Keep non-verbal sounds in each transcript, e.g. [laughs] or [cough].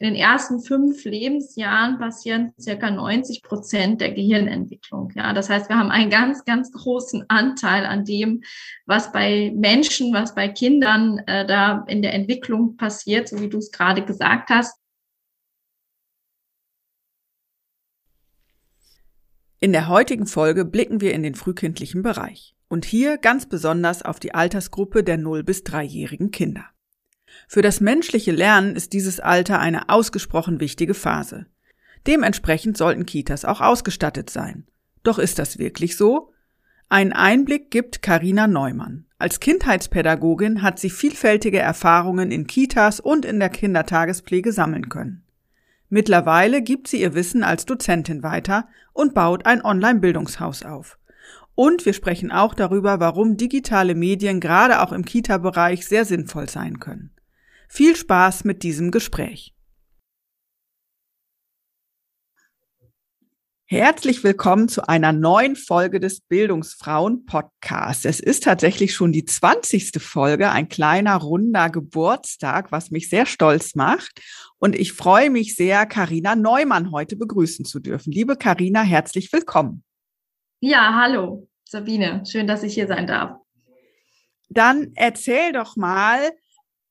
In den ersten fünf Lebensjahren passieren circa 90 Prozent der Gehirnentwicklung. Ja, das heißt, wir haben einen ganz, ganz großen Anteil an dem, was bei Menschen, was bei Kindern äh, da in der Entwicklung passiert, so wie du es gerade gesagt hast. In der heutigen Folge blicken wir in den frühkindlichen Bereich und hier ganz besonders auf die Altersgruppe der 0- bis 3-jährigen Kinder. Für das menschliche Lernen ist dieses Alter eine ausgesprochen wichtige Phase. Dementsprechend sollten Kitas auch ausgestattet sein. Doch ist das wirklich so? Einen Einblick gibt Karina Neumann. Als Kindheitspädagogin hat sie vielfältige Erfahrungen in Kitas und in der Kindertagespflege sammeln können. Mittlerweile gibt sie ihr Wissen als Dozentin weiter und baut ein Online-Bildungshaus auf. Und wir sprechen auch darüber, warum digitale Medien gerade auch im Kita-Bereich sehr sinnvoll sein können. Viel Spaß mit diesem Gespräch. Herzlich willkommen zu einer neuen Folge des Bildungsfrauen Podcasts. Es ist tatsächlich schon die 20. Folge, ein kleiner runder Geburtstag, was mich sehr stolz macht. Und ich freue mich sehr, Karina Neumann heute begrüßen zu dürfen. Liebe Karina, herzlich willkommen. Ja, hallo, Sabine. Schön, dass ich hier sein darf. Dann erzähl doch mal,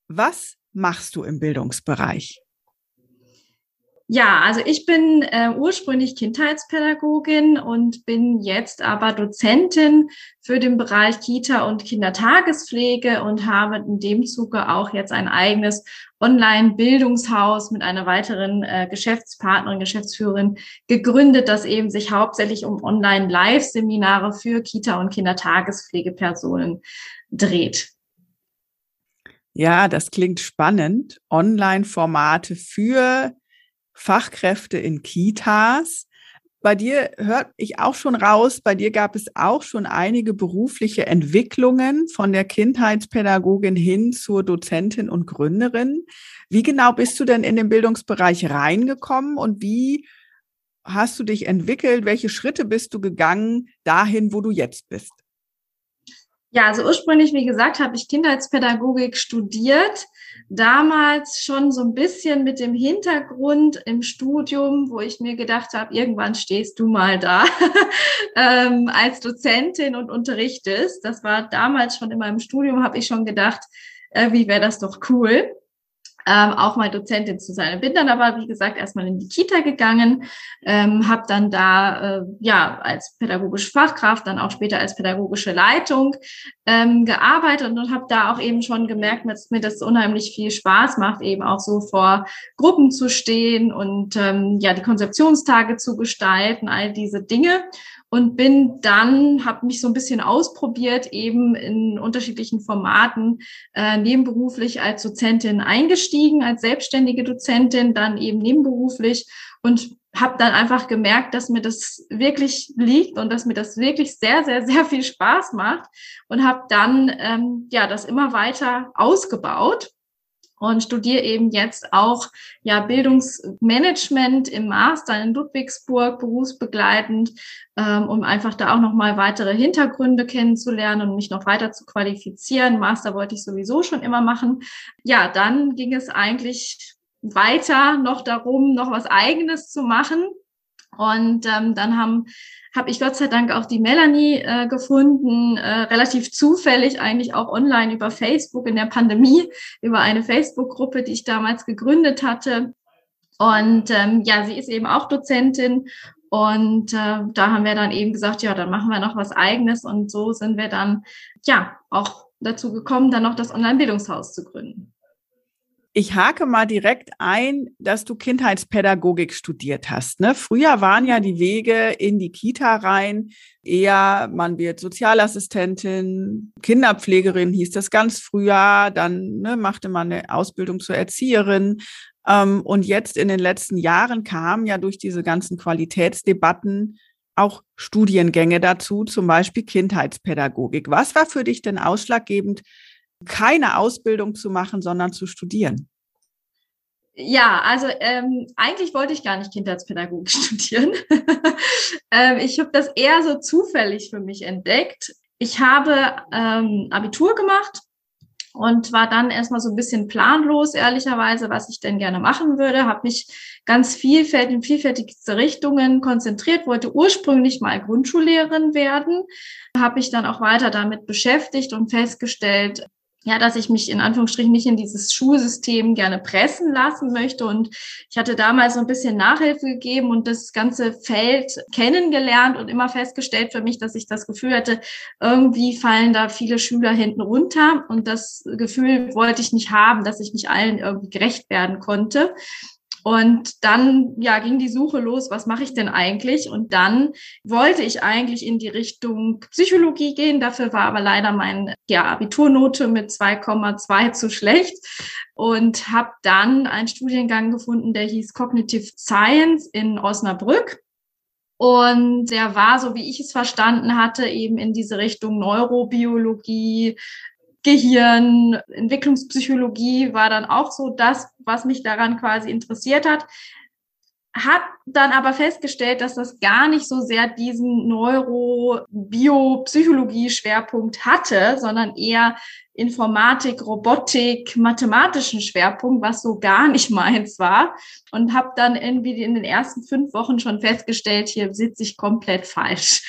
was machst du im Bildungsbereich? Ja, also ich bin äh, ursprünglich Kindheitspädagogin und bin jetzt aber Dozentin für den Bereich Kita und Kindertagespflege und habe in dem Zuge auch jetzt ein eigenes Online-Bildungshaus mit einer weiteren äh, Geschäftspartnerin, Geschäftsführerin gegründet, das eben sich hauptsächlich um Online-Live-Seminare für Kita- und Kindertagespflegepersonen dreht. Ja, das klingt spannend. Online-Formate für Fachkräfte in Kitas. Bei dir hört ich auch schon raus, bei dir gab es auch schon einige berufliche Entwicklungen von der Kindheitspädagogin hin zur Dozentin und Gründerin. Wie genau bist du denn in den Bildungsbereich reingekommen und wie hast du dich entwickelt? Welche Schritte bist du gegangen dahin, wo du jetzt bist? Ja, also ursprünglich, wie gesagt, habe ich Kindheitspädagogik studiert. Damals schon so ein bisschen mit dem Hintergrund im Studium, wo ich mir gedacht habe, irgendwann stehst du mal da [laughs] ähm, als Dozentin und unterrichtest. Das war damals schon in meinem Studium, habe ich schon gedacht, äh, wie wäre das doch cool ähm, auch mal Dozentin zu sein. Bin dann aber, wie gesagt, erstmal in die Kita gegangen, ähm, habe dann da äh, ja als pädagogische Fachkraft, dann auch später als pädagogische Leitung ähm, gearbeitet und habe da auch eben schon gemerkt, dass mir das unheimlich viel Spaß macht, eben auch so vor Gruppen zu stehen und ähm, ja die Konzeptionstage zu gestalten, all diese Dinge und bin dann, habe mich so ein bisschen ausprobiert, eben in unterschiedlichen Formaten äh, nebenberuflich als Dozentin eingestiegen, als selbstständige Dozentin, dann eben nebenberuflich und habe dann einfach gemerkt, dass mir das wirklich liegt und dass mir das wirklich sehr, sehr, sehr viel Spaß macht und habe dann ähm, ja das immer weiter ausgebaut und studiere eben jetzt auch ja Bildungsmanagement im Master in Ludwigsburg berufsbegleitend, ähm, um einfach da auch noch mal weitere Hintergründe kennenzulernen und mich noch weiter zu qualifizieren. Master wollte ich sowieso schon immer machen. Ja, dann ging es eigentlich weiter noch darum, noch was Eigenes zu machen Und ähm, dann haben habe ich Gott sei Dank auch die Melanie äh, gefunden, äh, relativ zufällig eigentlich auch online über Facebook in der Pandemie, über eine Facebook-Gruppe, die ich damals gegründet hatte. Und ähm, ja, sie ist eben auch Dozentin und äh, da haben wir dann eben gesagt, ja, dann machen wir noch was eigenes und so sind wir dann ja auch dazu gekommen, dann noch das Online-Bildungshaus zu gründen. Ich hake mal direkt ein, dass du Kindheitspädagogik studiert hast. Ne? Früher waren ja die Wege in die Kita rein eher, man wird Sozialassistentin, Kinderpflegerin hieß das ganz früher, dann ne, machte man eine Ausbildung zur Erzieherin. Ähm, und jetzt in den letzten Jahren kamen ja durch diese ganzen Qualitätsdebatten auch Studiengänge dazu, zum Beispiel Kindheitspädagogik. Was war für dich denn ausschlaggebend, keine Ausbildung zu machen, sondern zu studieren? Ja, also ähm, eigentlich wollte ich gar nicht Kindheitspädagogik [laughs] studieren. [laughs] ähm, ich habe das eher so zufällig für mich entdeckt. Ich habe ähm, Abitur gemacht und war dann erstmal so ein bisschen planlos, ehrlicherweise, was ich denn gerne machen würde. Habe mich ganz vielfältig in vielfältigste Richtungen konzentriert, wollte ursprünglich mal Grundschullehrerin werden, habe mich dann auch weiter damit beschäftigt und festgestellt, ja, dass ich mich in Anführungsstrichen nicht in dieses Schulsystem gerne pressen lassen möchte. Und ich hatte damals so ein bisschen Nachhilfe gegeben und das ganze Feld kennengelernt und immer festgestellt für mich, dass ich das Gefühl hatte, irgendwie fallen da viele Schüler hinten runter. Und das Gefühl wollte ich nicht haben, dass ich nicht allen irgendwie gerecht werden konnte. Und dann ja ging die Suche los, was mache ich denn eigentlich? Und dann wollte ich eigentlich in die Richtung Psychologie gehen. Dafür war aber leider mein ja, Abiturnote mit 2,2 zu schlecht und habe dann einen Studiengang gefunden, der hieß Cognitive Science in Osnabrück. Und der war, so wie ich es verstanden hatte, eben in diese Richtung Neurobiologie, Gehirn, Entwicklungspsychologie war dann auch so das, was mich daran quasi interessiert hat. Hab dann aber festgestellt, dass das gar nicht so sehr diesen Neuro-Bio-Psychologie-Schwerpunkt hatte, sondern eher Informatik, Robotik, mathematischen Schwerpunkt, was so gar nicht [laughs] meins war. Und habe dann irgendwie in den ersten fünf Wochen schon festgestellt, hier sitze ich komplett falsch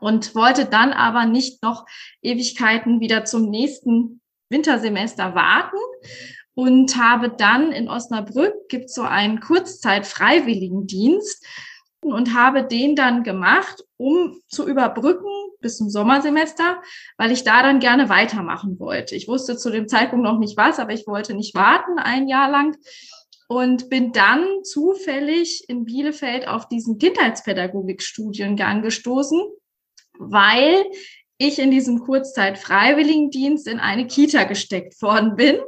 und wollte dann aber nicht noch Ewigkeiten wieder zum nächsten Wintersemester warten und habe dann in Osnabrück gibt so einen Kurzzeit-Freiwilligendienst und habe den dann gemacht, um zu überbrücken bis zum Sommersemester, weil ich da dann gerne weitermachen wollte. Ich wusste zu dem Zeitpunkt noch nicht was, aber ich wollte nicht warten ein Jahr lang und bin dann zufällig in Bielefeld auf diesen Kindheitspädagogik-Studiengang gestoßen weil ich in diesem Kurzzeit-Freiwilligendienst in eine Kita gesteckt worden bin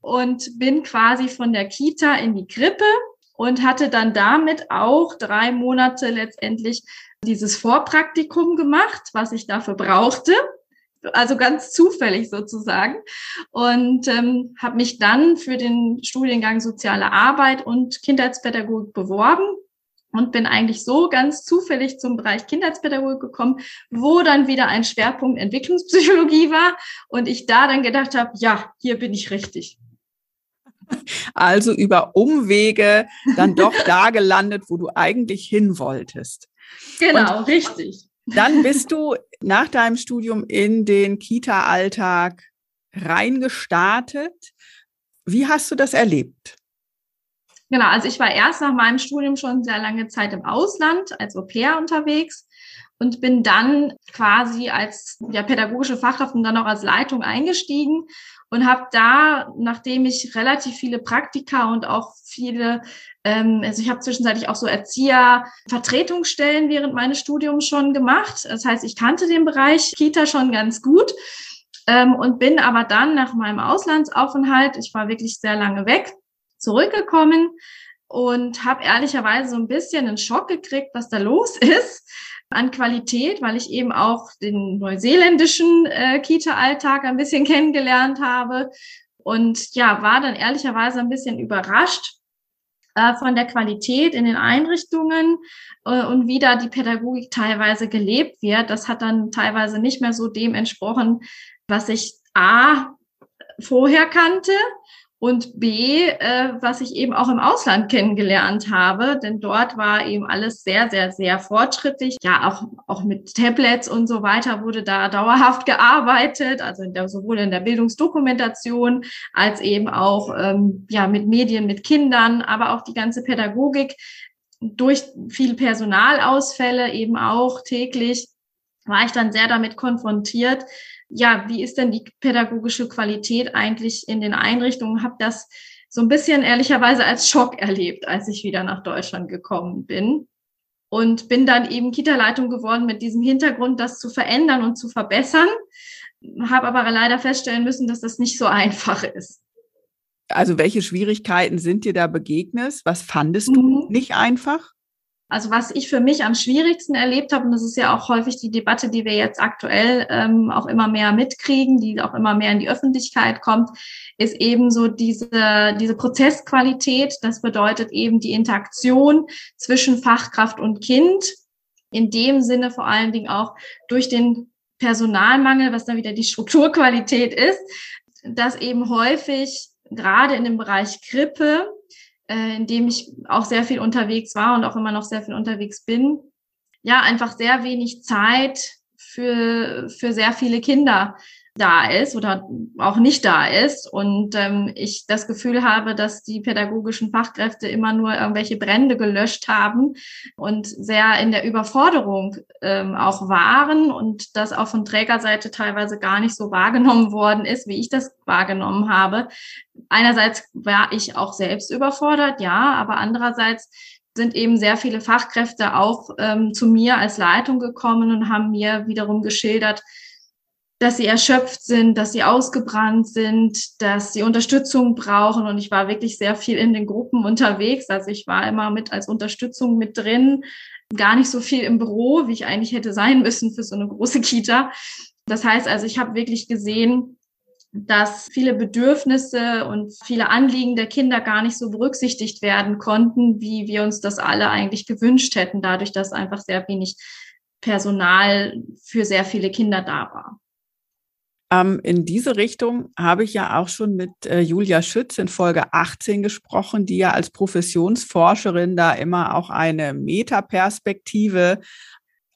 und bin quasi von der Kita in die Krippe und hatte dann damit auch drei Monate letztendlich dieses Vorpraktikum gemacht, was ich dafür brauchte. Also ganz zufällig sozusagen. Und ähm, habe mich dann für den Studiengang Soziale Arbeit und Kindheitspädagogik beworben und bin eigentlich so ganz zufällig zum Bereich Kindheitspädagogik gekommen, wo dann wieder ein Schwerpunkt Entwicklungspsychologie [laughs] war und ich da dann gedacht habe, ja, hier bin ich richtig. Also über Umwege dann doch [laughs] da gelandet, wo du eigentlich hin wolltest. Genau, und richtig. Dann bist du nach deinem Studium in den Kita-Alltag reingestartet. Wie hast du das erlebt? Genau, also ich war erst nach meinem Studium schon sehr lange Zeit im Ausland als Au-pair unterwegs und bin dann quasi als ja, pädagogische Fachkraft und dann auch als Leitung eingestiegen und habe da, nachdem ich relativ viele Praktika und auch viele, ähm, also ich habe zwischenzeitlich auch so Erzieher-Vertretungsstellen während meines Studiums schon gemacht. Das heißt, ich kannte den Bereich Kita schon ganz gut ähm, und bin aber dann nach meinem Auslandsaufenthalt, ich war wirklich sehr lange weg, zurückgekommen und habe ehrlicherweise so ein bisschen einen Schock gekriegt, was da los [laughs] ist an Qualität, weil ich eben auch den neuseeländischen äh, Kita-Alltag ein bisschen kennengelernt habe und ja, war dann ehrlicherweise ein bisschen überrascht äh, von der Qualität in den Einrichtungen äh, und wie da die Pädagogik teilweise gelebt wird. Das hat dann teilweise nicht mehr so dem entsprochen, was ich A vorher kannte und B, äh, was ich eben auch im Ausland kennengelernt habe, denn dort war eben alles sehr, sehr, sehr fortschrittlich. Ja, auch, auch mit Tablets und so weiter wurde da [laughs] dauerhaft gearbeitet, also in der, sowohl in der Bildungsdokumentation als eben auch ähm, ja, mit Medien, mit Kindern, aber auch die ganze Pädagogik durch viele Personalausfälle eben auch täglich war ich dann sehr damit konfrontiert, ja, wie ist denn die pädagogische Qualität eigentlich in den Einrichtungen? Habe das so ein bisschen ehrlicherweise als Schock erlebt, als ich wieder nach Deutschland gekommen bin. Und bin dann eben Kita-Leitung geworden mit diesem Hintergrund, das zu verändern und zu verbessern. Habe aber leider feststellen müssen, dass das nicht so einfach ist. Also welche Schwierigkeiten sind dir da begegnet? Was fandest du mhm. nicht einfach? Also was ich für mich am schwierigsten erlebt habe, und das ist ja auch häufig die Debatte, die wir jetzt aktuell ähm, auch immer mehr mitkriegen, die auch immer mehr in die Öffentlichkeit kommt, ist eben so diese, diese Prozessqualität. Das bedeutet eben die Interaktion zwischen Fachkraft und Kind. In dem Sinne vor allen Dingen auch durch den Personalmangel, was dann wieder die Strukturqualität ist, dass eben häufig gerade in dem Bereich Krippe äh, in dem ich auch sehr viel unterwegs war und auch immer noch sehr viel unterwegs bin, ja, einfach sehr wenig Zeit für, für sehr viele Kinder da ist oder auch nicht da ist und ähm, ich das Gefühl habe, dass die pädagogischen Fachkräfte immer nur irgendwelche Brände gelöscht haben und sehr in der Überforderung ähm, auch waren und das auch von Trägerseite teilweise gar nicht so wahrgenommen worden ist, wie ich das wahrgenommen habe. Einerseits war ich auch selbst überfordert, ja, aber andererseits sind eben sehr viele Fachkräfte auch ähm, zu mir als Leitung gekommen und haben mir wiederum geschildert, dass sie erschöpft sind, dass sie ausgebrannt sind, dass sie Unterstützung brauchen. Und ich war wirklich sehr viel in den Gruppen unterwegs. Also ich war immer mit als Unterstützung mit drin, gar nicht so viel im Büro, wie ich eigentlich hätte sein müssen für so eine große Kita. Das heißt also, ich habe wirklich gesehen, dass viele Bedürfnisse und viele Anliegen der Kinder gar nicht so berücksichtigt werden konnten, wie wir uns das alle eigentlich gewünscht hätten, dadurch, dass einfach sehr wenig Personal für sehr viele Kinder da war. Ähm, in diese Richtung habe ich ja auch schon mit äh, Julia Schütz in Folge 18 gesprochen, die ja als Professionsforscherin da immer auch eine Metaperspektive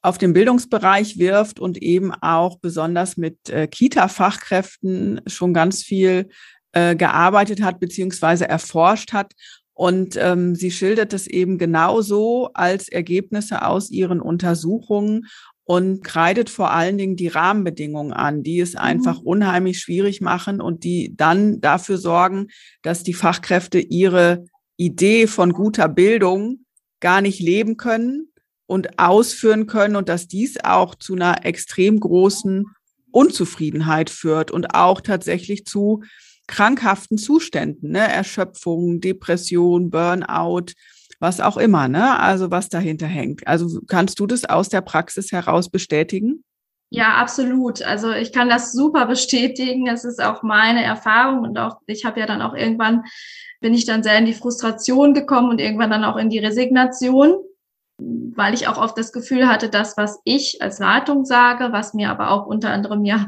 auf den Bildungsbereich wirft und eben auch besonders mit äh, Kita-Fachkräften schon ganz viel äh, gearbeitet hat beziehungsweise erforscht hat. Und ähm, sie schildert es eben genauso als Ergebnisse aus ihren Untersuchungen und kreidet vor allen Dingen die Rahmenbedingungen an, die es einfach mhm. unheimlich schwierig machen und die dann dafür sorgen, dass die Fachkräfte ihre Idee von guter Bildung gar nicht leben können und ausführen können und dass dies auch zu einer extrem großen Unzufriedenheit führt und auch tatsächlich zu krankhaften Zuständen, ne? Erschöpfung, Depression, Burnout, was auch immer, ne? Also was dahinter hängt. Also kannst du das aus der Praxis heraus bestätigen? Ja, absolut. Also ich kann das super bestätigen. Es ist auch meine Erfahrung und auch ich habe ja dann auch irgendwann bin ich dann sehr in die Frustration gekommen und irgendwann dann auch in die Resignation, weil ich auch oft das Gefühl hatte, das, was ich als Leitung sage, was mir aber auch unter anderem ja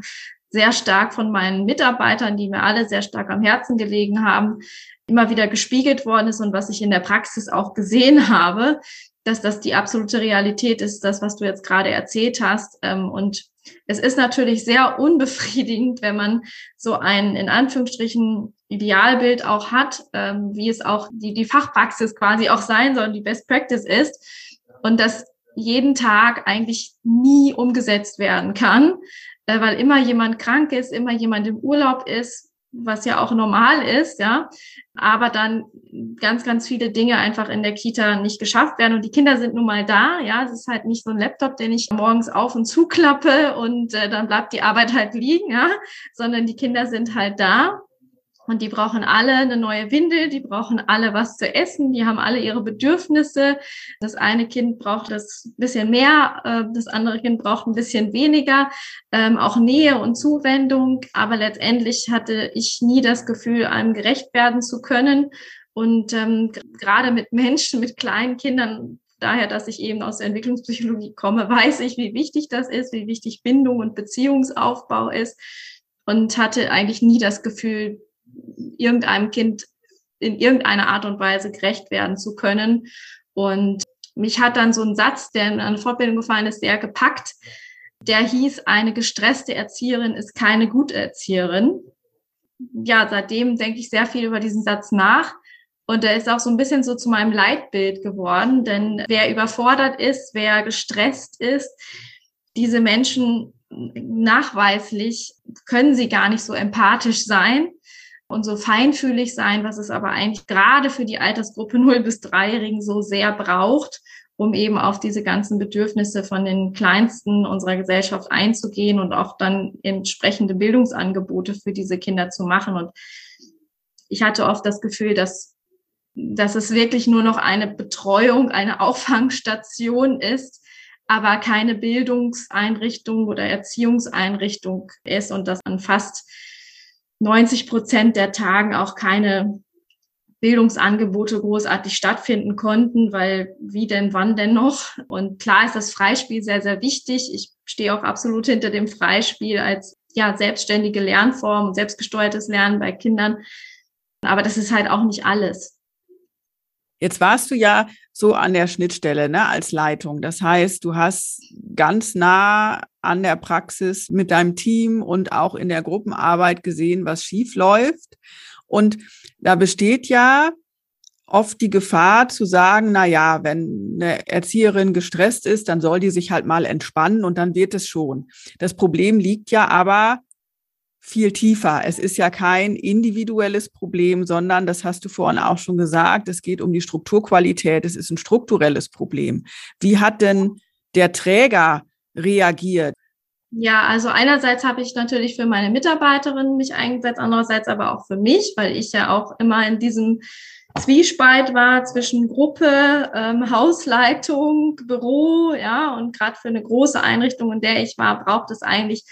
sehr stark von meinen Mitarbeitern, die mir alle sehr stark am Herzen gelegen haben, immer wieder gespiegelt worden ist und was ich in der Praxis auch gesehen habe, dass das die absolute Realität ist, das, was du jetzt gerade erzählt hast. Ähm, und es ist natürlich sehr unbefriedigend, wenn man so ein, in Anführungsstrichen, Idealbild auch hat, ähm, wie es auch die, die Fachpraxis quasi auch sein soll, die Best Practice ist. Und das jeden Tag eigentlich nie umgesetzt werden kann, äh, weil immer jemand krank ist, immer jemand im Urlaub ist, was ja auch normal ist, ja, aber dann ganz, ganz viele Dinge einfach in der Kita nicht geschafft werden. Und die Kinder sind nun mal da, ja, es ist halt nicht so ein Laptop, den ich morgens auf und zuklappe und äh, dann bleibt die Arbeit halt liegen, ja, sondern die Kinder sind halt da und die brauchen alle eine neue Windel, die brauchen alle was zu essen, die haben alle ihre Bedürfnisse. Das eine Kind braucht das bisschen mehr, äh, das andere Kind braucht ein bisschen weniger, ähm, auch Nähe und Zuwendung. Aber letztendlich hatte ich nie das Gefühl, einem gerecht werden zu können. Und ähm, gerade mit Menschen, mit kleinen Kindern, daher, dass ich eben aus der Entwicklungspsychologie komme, [laughs] weiß ich, wie wichtig das ist, wie wichtig Bindung und Beziehungsaufbau ist und hatte eigentlich nie das Gefühl, irgendeinem Kind in irgendeiner Art und Weise gerecht werden zu können. Und mich hat dann so ein Satz, der in einer Fortbildung gefallen ist, sehr gepackt. Der hieß, eine gestresste Erzieherin ist keine gute Erzieherin. Ja, seitdem denke ich sehr viel über diesen Satz nach. Und der ist auch so ein bisschen so zu meinem Leitbild geworden, denn wer überfordert ist, wer gestresst ist, diese Menschen nachweislich können sie gar nicht so empathisch sein und so feinfühlig sein, was es aber eigentlich gerade für die Altersgruppe [laughs] 0 bis 3-Jährigen so sehr braucht, um eben auf diese ganzen Bedürfnisse von den Kleinsten unserer Gesellschaft einzugehen und auch dann entsprechende Bildungsangebote für diese Kinder zu machen. Und ich hatte oft das Gefühl, dass, dass es wirklich nur noch eine Betreuung, eine [laughs] Auffangstation ist, aber keine Bildungseinrichtung oder Erziehungseinrichtung ist und dass an fast 90 Prozent der Tagen auch keine Bildungsangebote großartig stattfinden konnten, weil wie denn, wann denn noch? Und klar ist das Freispiel sehr, sehr wichtig. Ich stehe auch absolut hinter dem Freispiel als ja selbstständige Lernform und selbstgesteuertes Lernen bei Kindern. Aber das ist halt auch nicht alles. Jetzt warst du ja so an der Schnittstelle ne, als Leitung. Das heißt, du hast ganz nah an der Praxis mit deinem Team und auch in der Gruppenarbeit gesehen, was schief läuft. Und da besteht ja oft die Gefahr zu sagen, na ja, wenn eine Erzieherin gestresst ist, dann soll die sich halt mal entspannen und dann wird es schon. Das Problem liegt ja aber viel tiefer. Es ist ja kein individuelles Problem, sondern, das hast du vorhin auch schon gesagt, es geht um die Strukturqualität. Es ist ein strukturelles Problem. Wie hat denn der Träger reagiert? Ja, also einerseits habe ich natürlich für meine Mitarbeiterinnen mich eingesetzt, andererseits aber auch für mich, weil ich ja auch immer in diesem Zwiespalt war zwischen Gruppe, ähm, Hausleitung, Büro, ja, und gerade für eine große Einrichtung, in der ich war, braucht es eigentlich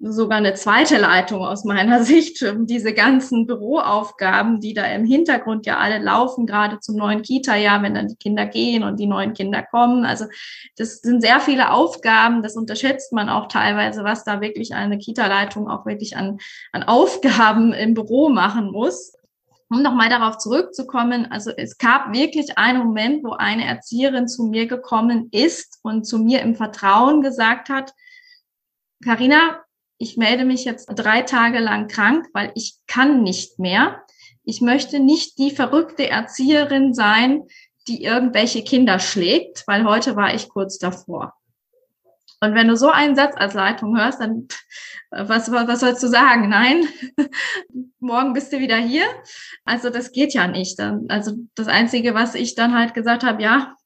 sogar eine zweite Leitung aus meiner [laughs] Sicht. Diese ganzen Büroaufgaben, die da im Hintergrund ja alle laufen, gerade zum neuen Kita-Jahr, wenn dann die Kinder gehen und die neuen Kinder kommen. Also das sind sehr viele Aufgaben. Das unterschätzt man auch teilweise, was da wirklich eine Kita-Leitung auch wirklich an, an Aufgaben im Büro machen muss. Um nochmal darauf zurückzukommen, also es gab wirklich einen Moment, wo eine Erzieherin zu mir gekommen ist und zu mir im Vertrauen gesagt hat, Carina, ich melde mich jetzt drei Tage lang krank, weil ich kann nicht mehr. Ich möchte nicht die verrückte Erzieherin sein, die irgendwelche Kinder schlägt, weil heute war ich kurz davor. Und wenn du so einen Satz als Leitung hörst, dann was, was, was sollst du sagen? Nein, [laughs] morgen bist du wieder hier. Also das geht ja nicht. Also das Einzige, was ich dann halt gesagt habe, ja,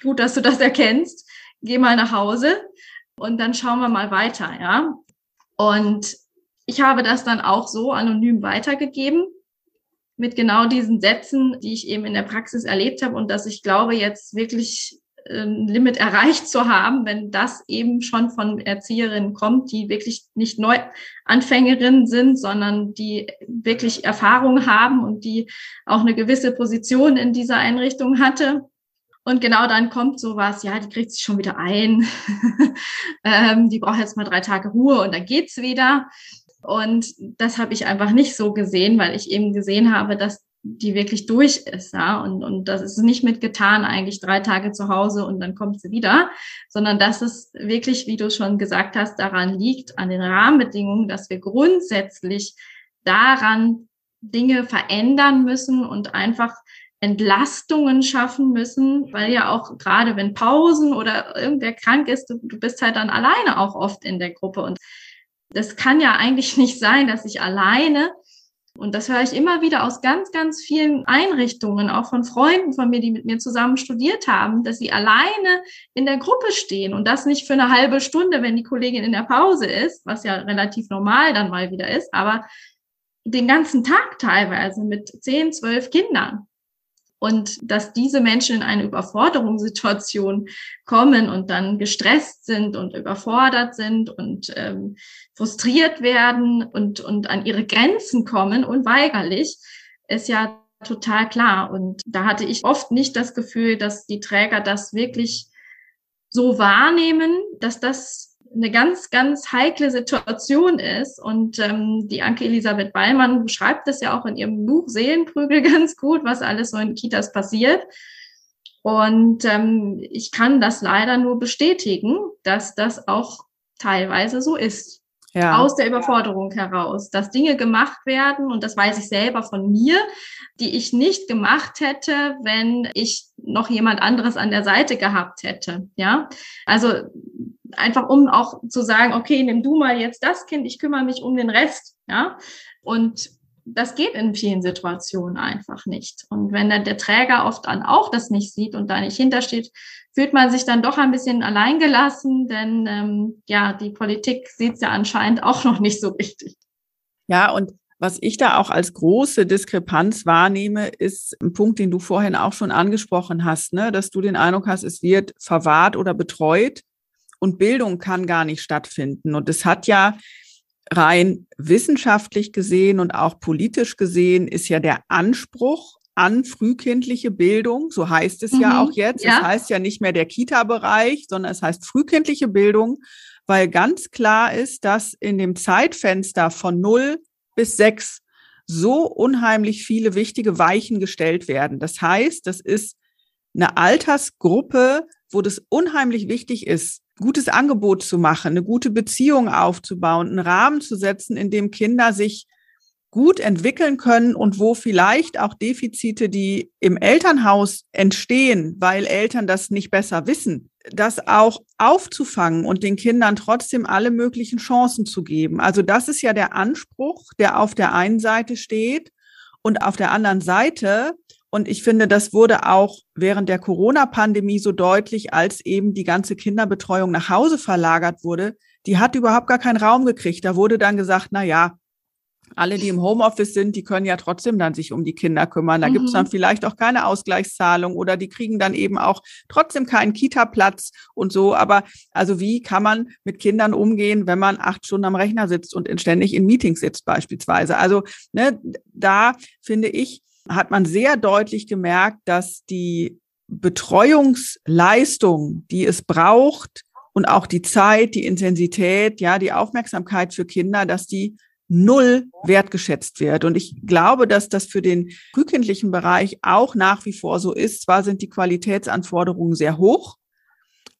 gut, dass du das erkennst, geh mal nach Hause und dann schauen wir mal weiter, ja. Und ich habe das dann auch so anonym weitergegeben mit genau diesen Sätzen, die ich eben in der Praxis erlebt habe und dass ich glaube, jetzt wirklich ein Limit [laughs] erreicht zu haben, wenn das eben schon von Erzieherinnen kommt, die wirklich nicht Neuanfängerinnen sind, sondern die wirklich Erfahrung haben und die auch eine gewisse Position in dieser Einrichtung hatte. Und genau dann kommt sowas, ja, die kriegt sich schon wieder ein. [laughs] ähm, die braucht jetzt mal drei Tage Ruhe und dann geht's wieder. Und das habe ich einfach nicht so gesehen, weil ich eben gesehen habe, dass die wirklich durch ist, ja, und, und das ist nicht mit getan, eigentlich drei Tage zu Hause und dann kommt sie wieder, sondern dass es wirklich, wie du schon gesagt hast, daran liegt, an den Rahmenbedingungen, dass wir grundsätzlich daran Dinge verändern müssen und einfach Entlastungen schaffen müssen, weil ja auch gerade wenn Pausen oder irgendwer krank ist, du, du bist halt dann alleine auch oft in der Gruppe. Und das kann ja eigentlich [laughs] nicht sein, dass ich alleine und das höre ich immer wieder aus ganz, ganz vielen Einrichtungen, auch von Freunden von mir, die mit mir zusammen studiert haben, dass sie alleine in der Gruppe stehen und das nicht für eine halbe Stunde, wenn die Kollegin in der Pause ist, was ja relativ normal dann mal wieder ist, aber den ganzen Tag teilweise mit zehn, zwölf Kindern. Und dass diese Menschen in eine Überforderungssituation kommen und dann gestresst sind und überfordert sind und ähm, frustriert werden und, und an ihre Grenzen kommen, unweigerlich, ist ja total klar. Und da hatte ich oft nicht das Gefühl, dass die Träger das wirklich so wahrnehmen, dass das eine ganz, ganz heikle Situation ist. Und ähm, die Anke Elisabeth Ballmann beschreibt das ja auch in ihrem Buch Seelenprügel [laughs] ganz gut, was alles so in Kitas passiert. Und ähm, ich kann das leider nur bestätigen, dass das auch teilweise so ist. Ja. Aus der Überforderung heraus, dass Dinge gemacht werden, und das weiß ich selber von mir, die ich nicht gemacht hätte, wenn ich noch jemand anderes an der Seite gehabt hätte. Ja, also einfach um auch zu sagen, okay, nimm du mal jetzt das Kind, ich kümmere mich um den Rest. Ja, und das geht in vielen Situationen einfach nicht. Und wenn dann der Träger oft dann auch das nicht sieht und da nicht hintersteht, fühlt man sich dann doch ein bisschen alleingelassen, denn ähm, ja, die Politik sieht es ja anscheinend auch noch nicht so richtig. Ja, und was ich da auch als große Diskrepanz wahrnehme, ist ein Punkt, den du vorhin auch schon angesprochen hast, ne? dass du den Eindruck hast, es wird verwahrt oder betreut und Bildung kann gar nicht stattfinden. Und es hat ja rein wissenschaftlich gesehen und auch politisch gesehen ist ja der Anspruch an frühkindliche Bildung, so heißt es mhm, ja auch jetzt. Ja. Es heißt ja nicht mehr der Kita-Bereich, sondern es heißt frühkindliche Bildung, weil ganz klar ist, dass in dem Zeitfenster von 0 bis 6 so unheimlich viele wichtige Weichen gestellt werden. Das heißt, das ist eine Altersgruppe, wo das unheimlich wichtig ist, gutes Angebot zu machen, eine gute Beziehung aufzubauen, einen Rahmen zu setzen, in dem Kinder sich gut entwickeln können und wo vielleicht auch Defizite, die im Elternhaus entstehen, weil Eltern das nicht besser wissen, das auch aufzufangen und den Kindern trotzdem alle möglichen Chancen zu geben. Also das ist ja der Anspruch, der auf der einen Seite steht und auf der anderen Seite und ich finde, das wurde auch während der Corona-Pandemie so deutlich, als eben die ganze Kinderbetreuung nach Hause verlagert wurde. Die hat überhaupt gar keinen Raum gekriegt. Da wurde dann gesagt, na ja, alle, die im Homeoffice sind, die können ja trotzdem dann sich um die Kinder kümmern. Da mhm. gibt es dann vielleicht auch keine Ausgleichszahlung oder die kriegen dann eben auch trotzdem keinen Kita-Platz und so. Aber also wie kann man mit Kindern umgehen, wenn man acht Stunden am Rechner sitzt und ständig in Meetings sitzt beispielsweise? Also ne, da finde ich, hat man sehr deutlich gemerkt, dass die Betreuungsleistung, die es braucht und auch die Zeit, die Intensität, ja, die Aufmerksamkeit für Kinder, dass die null wertgeschätzt wird. Und ich glaube, dass das für den frühkindlichen Bereich auch nach wie vor so ist. Zwar sind die Qualitätsanforderungen sehr hoch,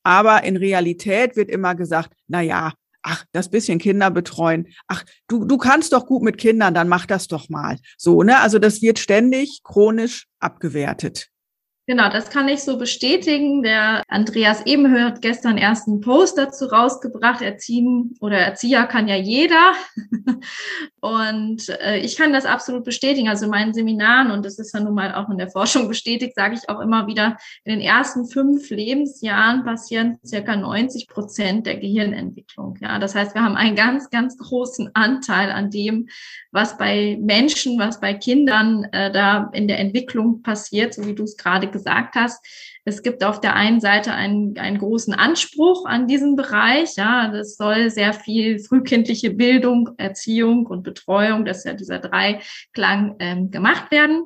aber in Realität wird immer gesagt, na ja, ach, das bisschen Kinder betreuen, ach, du, du kannst doch gut mit Kindern, dann mach das doch mal. So, ne? Also das wird ständig chronisch abgewertet. Genau, das kann ich so bestätigen. Der Andreas Ebenhöher hat gestern erst einen Post dazu rausgebracht. Erziehen oder Erzieher kann ja jeder. [laughs] Und äh, ich kann das absolut bestätigen. Also in meinen Seminaren, und das ist ja nun mal auch in der Forschung bestätigt, sage ich auch immer wieder, in den ersten fünf Lebensjahren passieren circa 90 Prozent der Gehirnentwicklung. Ja, das heißt, wir haben einen ganz, ganz großen Anteil an dem, was bei Menschen, was bei Kindern äh, da in der Entwicklung passiert, so wie du es gerade gesagt hast. Es gibt auf der einen Seite einen, einen großen Anspruch an diesen Bereich. Ja, das soll sehr viel frühkindliche Bildung, Erziehung und Betreuung, das ist ja dieser Dreiklang ähm, gemacht werden.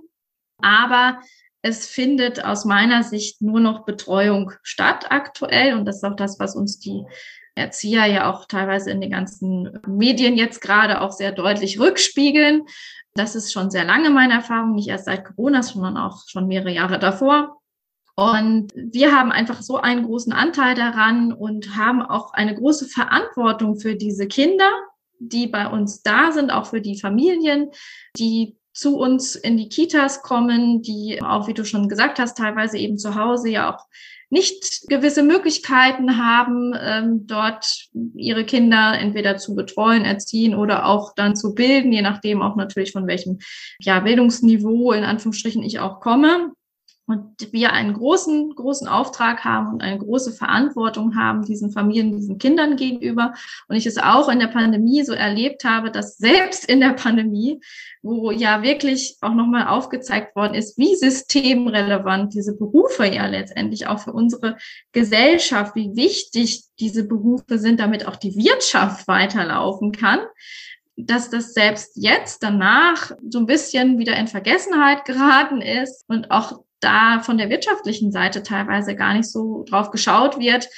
Aber es findet aus meiner Sicht nur noch Betreuung statt aktuell. Und das ist auch das, was uns die Erzieher ja auch teilweise in den ganzen Medien jetzt gerade auch sehr deutlich rückspiegeln. Das ist schon sehr lange meine Erfahrung, nicht erst seit Corona, sondern auch schon mehrere Jahre davor. Und wir haben einfach so einen großen Anteil daran und haben auch eine große Verantwortung für diese Kinder, die bei uns da sind, auch für die Familien, die zu uns in die Kitas kommen, die auch, wie du schon gesagt hast, teilweise eben zu Hause ja auch nicht gewisse Möglichkeiten haben, ähm, dort ihre Kinder entweder zu betreuen, erziehen oder auch dann zu bilden, je nachdem auch natürlich von welchem ja, Bildungsniveau in Anführungsstrichen ich auch komme und wir einen großen, großen Auftrag haben und eine große Verantwortung haben diesen Familien, diesen Kindern gegenüber. Und ich es auch in der Pandemie so erlebt habe, dass selbst in der Pandemie, wo ja wirklich auch nochmal aufgezeigt worden ist, wie systemrelevant diese Berufe ja letztendlich auch für unsere Gesellschaft, wie wichtig diese Berufe sind, damit auch die Wirtschaft weiterlaufen kann, dass das selbst jetzt danach so ein bisschen wieder in Vergessenheit geraten ist und auch da von der wirtschaftlichen Seite teilweise gar nicht so drauf geschaut wird,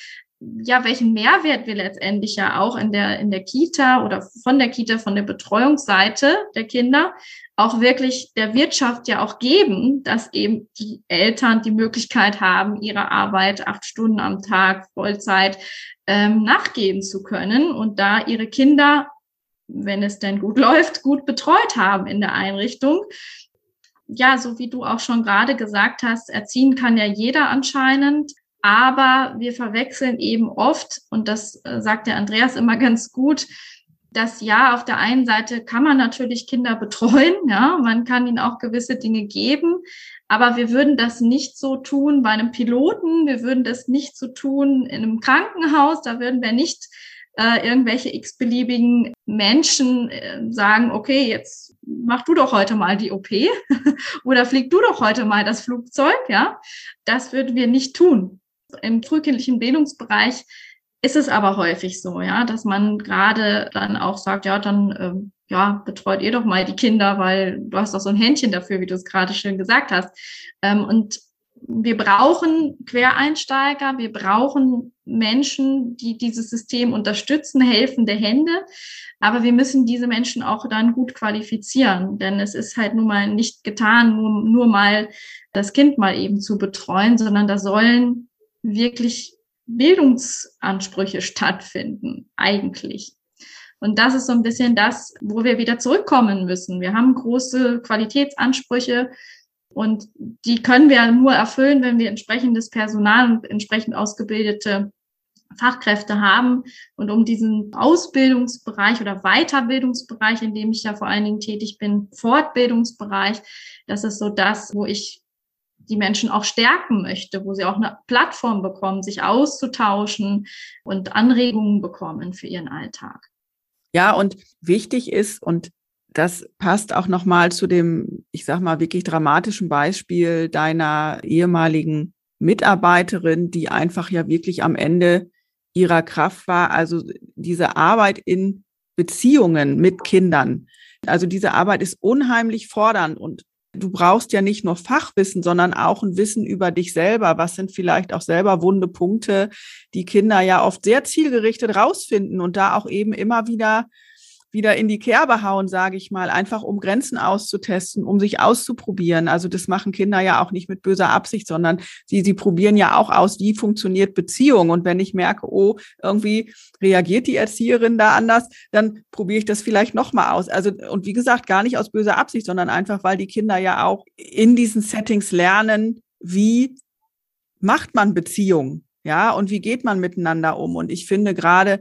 ja, welchen Mehrwert wir letztendlich ja auch in der, in der Kita oder von der Kita, von der Betreuungsseite der Kinder auch wirklich der Wirtschaft ja auch geben, dass eben die Eltern die Möglichkeit haben, ihre Arbeit acht Stunden am Tag Vollzeit ähm, nachgeben zu können und da ihre Kinder, wenn es denn gut [laughs] läuft, gut betreut haben in der Einrichtung. Ja, so wie du auch schon gerade gesagt hast, erziehen kann ja jeder anscheinend. Aber wir verwechseln eben oft, und das äh, sagt der Andreas immer ganz gut, dass ja, auf der einen Seite kann man natürlich Kinder betreuen, [laughs] ja, man kann ihnen auch gewisse Dinge geben, aber wir würden das nicht so tun bei einem Piloten, wir würden das nicht so tun in einem Krankenhaus, da würden wir nicht äh, irgendwelche x-beliebigen Menschen äh, sagen, okay, jetzt mach du doch heute mal die OP [laughs] oder flieg du doch heute mal das Flugzeug, ja. Das würden wir nicht tun. Im frühkindlichen Bildungsbereich ist es aber häufig so, ja, dass man gerade dann auch sagt, ja, dann ähm, ja, betreut ihr doch mal die Kinder, weil du hast doch so ein Händchen dafür, wie du es gerade schön gesagt hast. Ähm, und wir brauchen Quereinsteiger, wir brauchen Menschen, die dieses System unterstützen, helfende Hände. Aber wir müssen diese Menschen auch dann gut qualifizieren, denn es ist halt nun mal nicht getan, nur, nur mal das Kind mal eben zu betreuen, sondern da sollen wirklich Bildungsansprüche stattfinden, eigentlich. Und das ist so ein bisschen das, wo wir wieder zurückkommen müssen. Wir haben große Qualitätsansprüche und die können wir nur erfüllen, wenn wir entsprechendes Personal und entsprechend ausgebildete Fachkräfte haben. Und um diesen Ausbildungsbereich oder Weiterbildungsbereich, in dem ich ja vor allen Dingen tätig bin, Fortbildungsbereich, das ist so das, wo ich die Menschen auch stärken möchte, wo sie auch eine Plattform bekommen, sich auszutauschen und Anregungen bekommen für ihren Alltag. Ja, und wichtig ist, und das passt auch nochmal zu dem, ich sag mal, wirklich dramatischen Beispiel deiner ehemaligen Mitarbeiterin, die einfach ja wirklich am Ende ihrer Kraft war. Also diese Arbeit in Beziehungen mit Kindern. Also diese Arbeit ist unheimlich fordernd und Du brauchst ja nicht nur Fachwissen, sondern auch ein Wissen über dich selber. Was sind vielleicht auch selber wunde Punkte, die Kinder ja oft sehr zielgerichtet rausfinden und da auch eben immer wieder wieder in die Kerbe hauen, sage ich mal, einfach um Grenzen auszutesten, um sich auszuprobieren. Also das machen Kinder ja auch nicht mit böser Absicht, sondern sie, sie probieren ja auch aus, wie funktioniert Beziehung. Und wenn ich merke, oh, irgendwie reagiert die Erzieherin da anders, dann probiere ich das vielleicht nochmal aus. Also, und wie gesagt, gar nicht aus böser Absicht, sondern einfach, weil die Kinder ja auch in diesen Settings lernen, wie macht man Beziehung? Ja, und wie geht man miteinander um? Und ich finde gerade,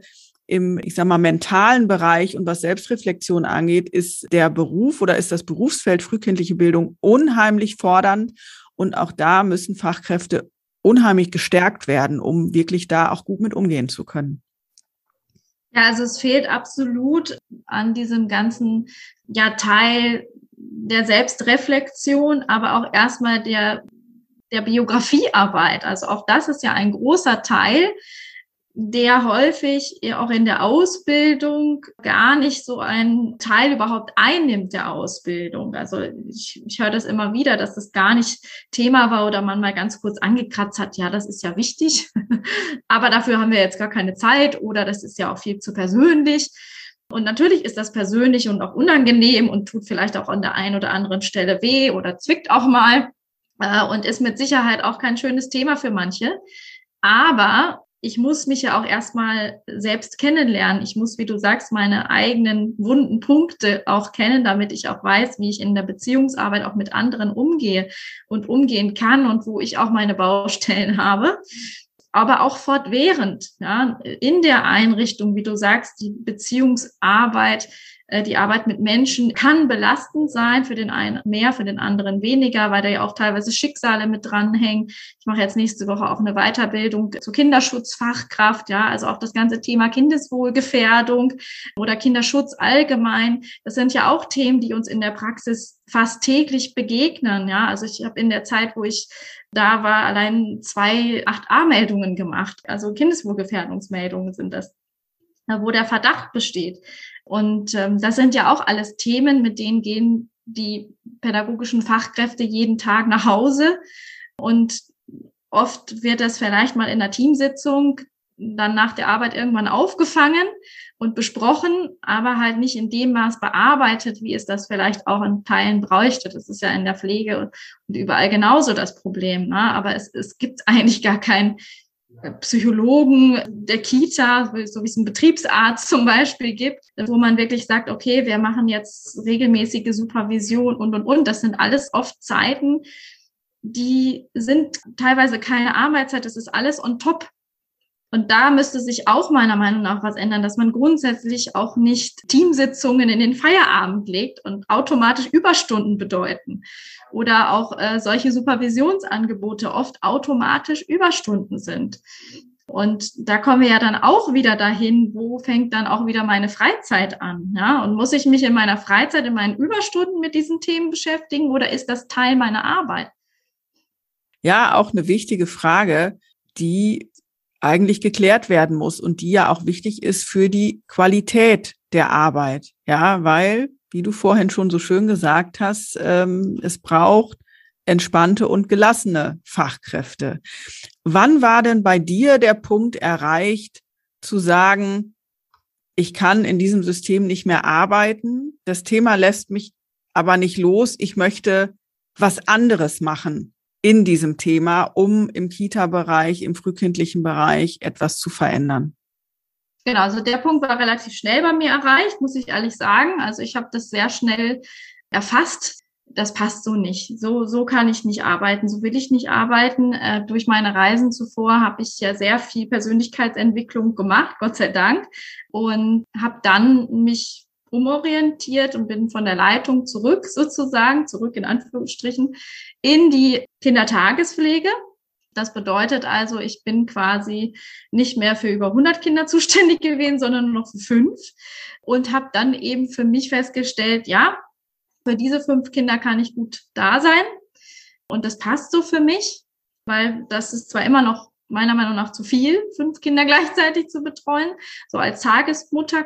im, ich sag mal, mentalen Bereich und was Selbstreflexion angeht, ist der Beruf oder ist das Berufsfeld frühkindliche Bildung unheimlich fordernd. Und auch da müssen Fachkräfte unheimlich gestärkt werden, um wirklich da auch gut mit umgehen zu können. Ja, also es fehlt absolut an diesem ganzen ja, Teil der Selbstreflexion, aber auch erstmal der, der Biografiearbeit. Also auch das ist ja ein großer Teil, der häufig auch in der Ausbildung gar nicht so einen Teil überhaupt einnimmt der Ausbildung. Also ich, ich höre das immer wieder, dass das gar nicht Thema war oder man mal ganz kurz angekratzt hat, ja, das ist ja wichtig, [laughs] aber dafür haben wir jetzt gar keine Zeit oder das ist ja auch viel zu persönlich. Und natürlich ist das persönlich und auch unangenehm und tut vielleicht auch an der einen oder anderen Stelle weh oder zwickt auch mal äh, und ist mit Sicherheit auch kein schönes Thema für manche. Aber ich muss mich ja auch erstmal selbst kennenlernen. Ich muss, wie du sagst, meine eigenen wunden Punkte auch kennen, damit ich auch weiß, wie ich in der Beziehungsarbeit auch mit anderen umgehe und umgehen kann und wo ich auch meine Baustellen habe. Aber auch fortwährend, ja, in der Einrichtung, wie du sagst, die Beziehungsarbeit die Arbeit mit Menschen kann belastend sein, für den einen mehr, für den anderen weniger, weil da ja auch teilweise Schicksale mit dranhängen. Ich mache jetzt nächste Woche auch eine Weiterbildung zur Kinderschutzfachkraft, ja, also auch das ganze Thema Kindeswohlgefährdung oder Kinderschutz allgemein. Das sind ja auch Themen, die uns in der Praxis fast täglich begegnen, ja. Also ich habe in der Zeit, wo ich da war, allein zwei 8a-Meldungen gemacht. Also Kindeswohlgefährdungsmeldungen sind das wo der Verdacht besteht. Und ähm, das sind ja auch alles Themen, mit denen gehen die pädagogischen Fachkräfte jeden Tag nach Hause. Und oft wird das vielleicht mal in einer Teamsitzung dann nach der Arbeit irgendwann aufgefangen und besprochen, aber halt nicht in dem Maß bearbeitet, wie es das vielleicht auch in Teilen bräuchte. Das ist ja in der Pflege und überall genauso das Problem. Ne? Aber es, es gibt [laughs] eigentlich gar keinen Psychologen der Kita, so wie es einen Betriebsarzt zum Beispiel gibt, wo man wirklich sagt, okay, wir machen jetzt regelmäßige Supervision und, und, und. Das sind alles oft Zeiten, die sind teilweise keine Arbeitszeit, das ist alles on top. Und da müsste sich auch meiner Meinung nach was ändern, dass man grundsätzlich auch nicht Teamsitzungen in den Feierabend legt und automatisch Überstunden bedeuten. Oder auch äh, solche Supervisionsangebote oft automatisch Überstunden sind. Und da kommen wir ja dann auch wieder dahin, wo fängt dann auch wieder meine Freizeit an? Ja? Und muss ich mich in meiner Freizeit, in meinen Überstunden mit diesen Themen beschäftigen oder ist das Teil meiner Arbeit? Ja, auch eine wichtige Frage, die eigentlich geklärt werden muss und die ja auch wichtig ist für die Qualität der Arbeit. Ja, weil, wie du vorhin schon so schön gesagt hast, ähm, es braucht entspannte und gelassene Fachkräfte. Wann war denn bei dir der Punkt erreicht, zu sagen, ich kann in diesem System nicht mehr arbeiten, das Thema lässt mich aber nicht los, ich möchte was anderes machen in diesem Thema, um im Kita-Bereich, im frühkindlichen Bereich etwas zu verändern? Genau, also der Punkt war relativ schnell bei mir erreicht, muss ich ehrlich sagen. Also ich habe das sehr schnell erfasst. Das passt so nicht. So, so kann ich nicht arbeiten. So will ich nicht arbeiten. Äh, durch meine Reisen zuvor habe ich ja sehr viel Persönlichkeitsentwicklung gemacht, Gott sei Dank. Und habe dann mich umorientiert und bin von der Leitung zurück sozusagen, zurück in Anführungsstrichen, in die Kindertagespflege. Das bedeutet also, ich bin quasi nicht mehr für über 100 Kinder zuständig gewesen, sondern nur noch für fünf. Und habe dann eben für mich festgestellt, ja, für diese fünf Kinder kann ich gut da sein. Und das passt so für mich, weil das ist zwar immer noch meiner Meinung nach zu viel, fünf Kinder [laughs] gleichzeitig zu betreuen, so als Tagesmutter,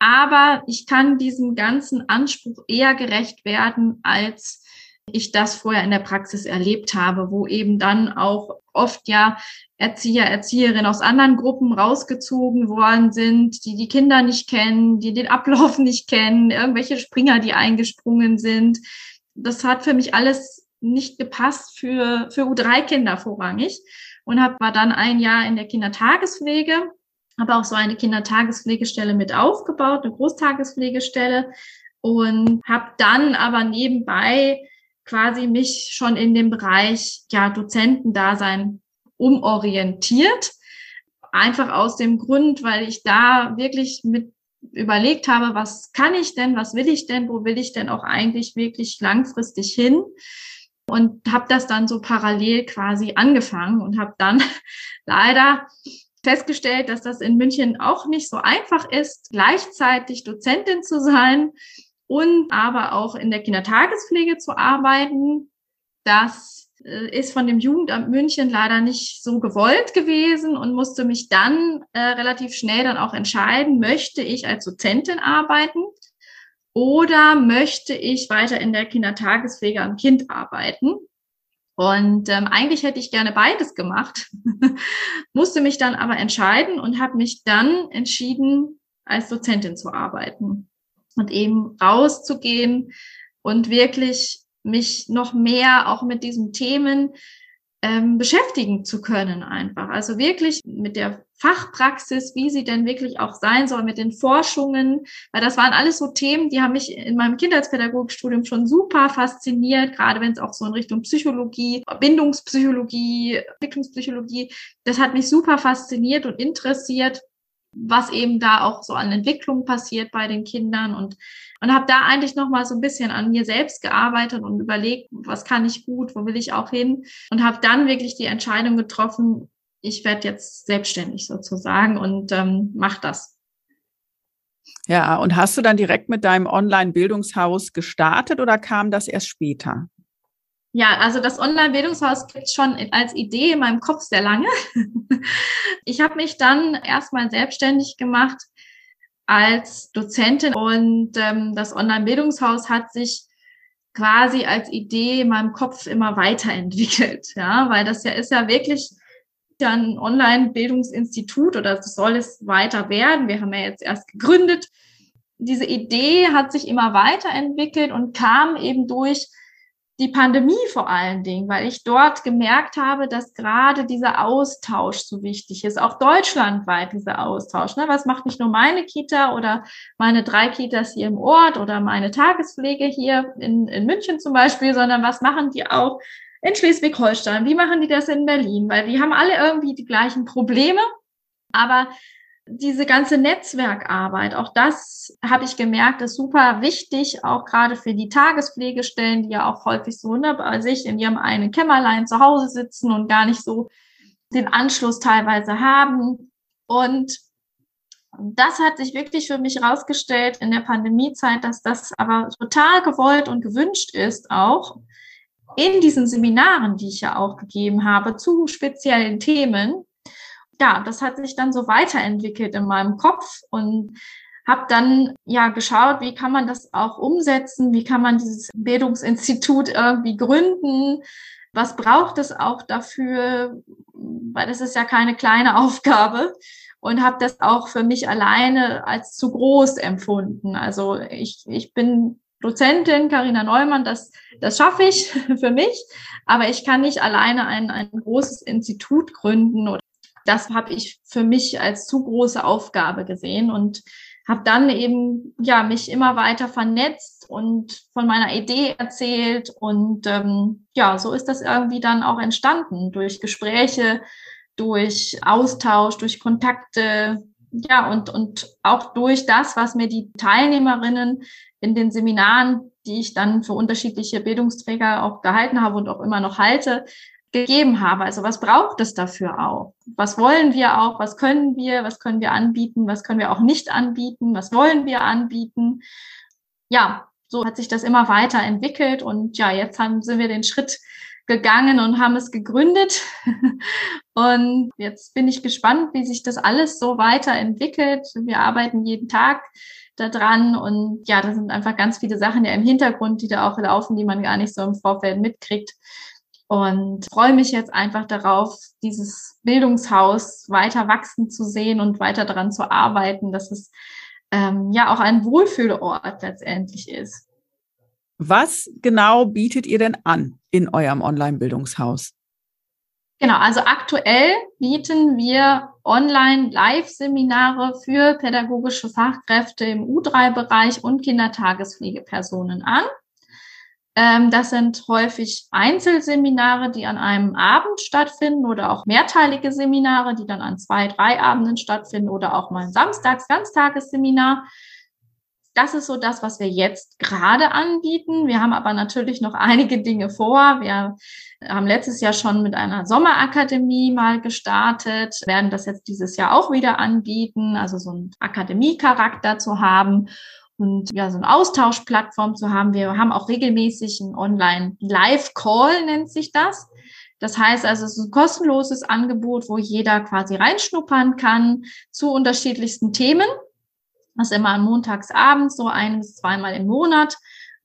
aber ich kann diesem ganzen Anspruch eher gerecht werden, als ich das vorher in der Praxis erlebt habe, wo eben dann auch oft ja Erzieher, Erzieherinnen aus anderen Gruppen rausgezogen worden sind, die die Kinder nicht kennen, die den Ablauf [laughs] nicht kennen, irgendwelche Springer, die eingesprungen sind. Das hat für mich alles nicht gepasst für, für U3-Kinder vorrangig und hab, war dann ein Jahr in der Kindertagespflege habe auch so eine Kindertagespflegestelle mit aufgebaut, eine Großtagespflegestelle und habe dann aber nebenbei quasi mich schon in dem Bereich ja Dozentendasein umorientiert. Einfach aus dem Grund, weil ich da wirklich mit überlegt habe, was kann ich denn, was will ich denn, wo will ich denn auch eigentlich wirklich langfristig hin? Und habe das dann so parallel quasi angefangen und habe dann [laughs] leider festgestellt, dass das in München auch nicht so einfach ist, gleichzeitig Dozentin zu sein und aber auch in der Kindertagespflege zu arbeiten. Das äh, ist von dem Jugendamt München leider nicht so gewollt gewesen und musste mich dann äh, relativ schnell dann auch entscheiden, möchte ich als Dozentin arbeiten oder möchte ich weiter in der Kindertagespflege am Kind arbeiten. Und ähm, eigentlich hätte ich gerne beides gemacht, [laughs] musste mich dann aber entscheiden und habe mich dann entschieden, als Dozentin zu arbeiten und eben rauszugehen und wirklich mich noch mehr auch mit diesen Themen ähm, beschäftigen zu können einfach. Also wirklich mit der Fachpraxis, wie sie denn wirklich auch sein soll, mit den Forschungen, weil das waren alles so Themen, die haben mich in meinem Kindheitspädagogikstudium schon super fasziniert, gerade wenn es auch so in Richtung Psychologie, Bindungspsychologie, Entwicklungspsychologie, das hat mich super fasziniert und interessiert was eben da auch so an Entwicklung passiert bei den Kindern und und habe da eigentlich noch mal so ein bisschen an mir selbst gearbeitet und überlegt, was kann ich gut, wo will ich auch hin und habe dann wirklich die Entscheidung getroffen, ich werde jetzt selbstständig sozusagen und ähm, mach das. Ja, und hast du dann direkt mit deinem Online-Bildungshaus gestartet oder kam das erst später? Ja, also das Online-Bildungshaus gibt schon als Idee in meinem Kopf sehr lange. [laughs] Ich habe mich dann erstmal selbstständig gemacht als Dozentin und ähm, das Online-Bildungshaus hat sich quasi als Idee in meinem Kopf immer weiterentwickelt, ja, weil das ja ist ja wirklich ein Online-Bildungsinstitut oder soll es weiter werden. Wir haben ja jetzt erst gegründet. Diese Idee hat sich immer weiterentwickelt und kam eben durch die Pandemie vor allen Dingen, weil ich dort gemerkt habe, dass gerade dieser Austausch so wichtig ist, auch deutschlandweit dieser Austausch. Ne? Was macht nicht nur meine Kita oder meine drei Kitas hier im Ort oder meine Tagespflege hier in, in München zum Beispiel, sondern was machen die auch in Schleswig-Holstein? Wie machen die das in Berlin? Weil die haben alle irgendwie die gleichen Probleme, aber diese ganze Netzwerkarbeit, auch das habe ich gemerkt, ist super wichtig, auch gerade für die Tagespflegestellen, die ja auch häufig so bei sich in ihrem einen Kämmerlein zu Hause sitzen und gar nicht so den Anschluss teilweise haben. Und das hat sich wirklich für mich herausgestellt in der Pandemiezeit, dass das aber total gewollt und gewünscht ist auch in diesen Seminaren, die ich ja auch gegeben habe zu speziellen Themen, ja, das hat sich dann so weiterentwickelt in meinem Kopf und habe dann ja geschaut, wie kann man das auch umsetzen, wie kann man dieses Bildungsinstitut irgendwie gründen, was braucht es auch dafür, weil das ist ja keine kleine [laughs] Aufgabe und habe das auch für mich alleine als zu groß empfunden. Also ich, ich bin Dozentin, Karina Neumann, das, das schaffe ich [laughs] für mich, aber ich kann nicht alleine ein, ein großes Institut gründen oder das habe ich für mich als zu große Aufgabe gesehen und habe dann eben ja mich immer weiter vernetzt und von meiner Idee erzählt und ähm, ja so ist das irgendwie dann auch entstanden durch Gespräche, durch Austausch, durch Kontakte, ja und und auch durch das, was mir die Teilnehmerinnen in den Seminaren, die ich dann für unterschiedliche Bildungsträger auch gehalten habe und auch immer noch halte, gegeben habe. Also was braucht es dafür auch? Was wollen wir auch? Was können wir? Was können wir anbieten? Was können wir auch nicht anbieten? Was wollen wir anbieten? Ja, so hat sich das immer weiter entwickelt und ja, jetzt haben, sind wir den Schritt gegangen und haben es gegründet. [laughs] und jetzt bin ich gespannt, wie sich das alles so weiterentwickelt. Wir arbeiten jeden Tag daran und ja, da sind einfach ganz viele Sachen ja im Hintergrund, die da auch laufen, die man gar nicht so im Vorfeld mitkriegt und freue mich jetzt einfach darauf, dieses Bildungshaus weiter wachsen zu sehen und weiter daran zu arbeiten, dass es ähm, ja auch ein Wohlfühlort letztendlich ist. Was genau bietet ihr denn an in eurem Online-Bildungshaus? Genau, also aktuell bieten wir Online-Live-Seminare für pädagogische Fachkräfte im U3-Bereich und Kindertagespflegepersonen an. Ähm, das sind häufig Einzelseminare, die an einem Abend stattfinden oder auch mehrteilige Seminare, die dann an zwei, drei Abenden stattfinden oder auch mal ein Samstags, Ganztagesseminar. Das ist so das, was wir jetzt gerade anbieten. Wir haben aber natürlich noch [laughs] einige Dinge vor. Wir haben letztes Jahr schon mit einer Sommerakademie mal gestartet, werden das jetzt dieses Jahr auch wieder anbieten, also so einen Akademiecharakter zu haben und ja, so eine Austauschplattform zu haben. Wir haben auch regelmäßig ein Online-Live-Call, nennt sich das. Das heißt also, es ist ein kostenloses Angebot, wo jeder quasi reinschnuppern kann zu unterschiedlichsten Themen. Das ist immer am Montagsabend, so ein bis zweimal im Monat,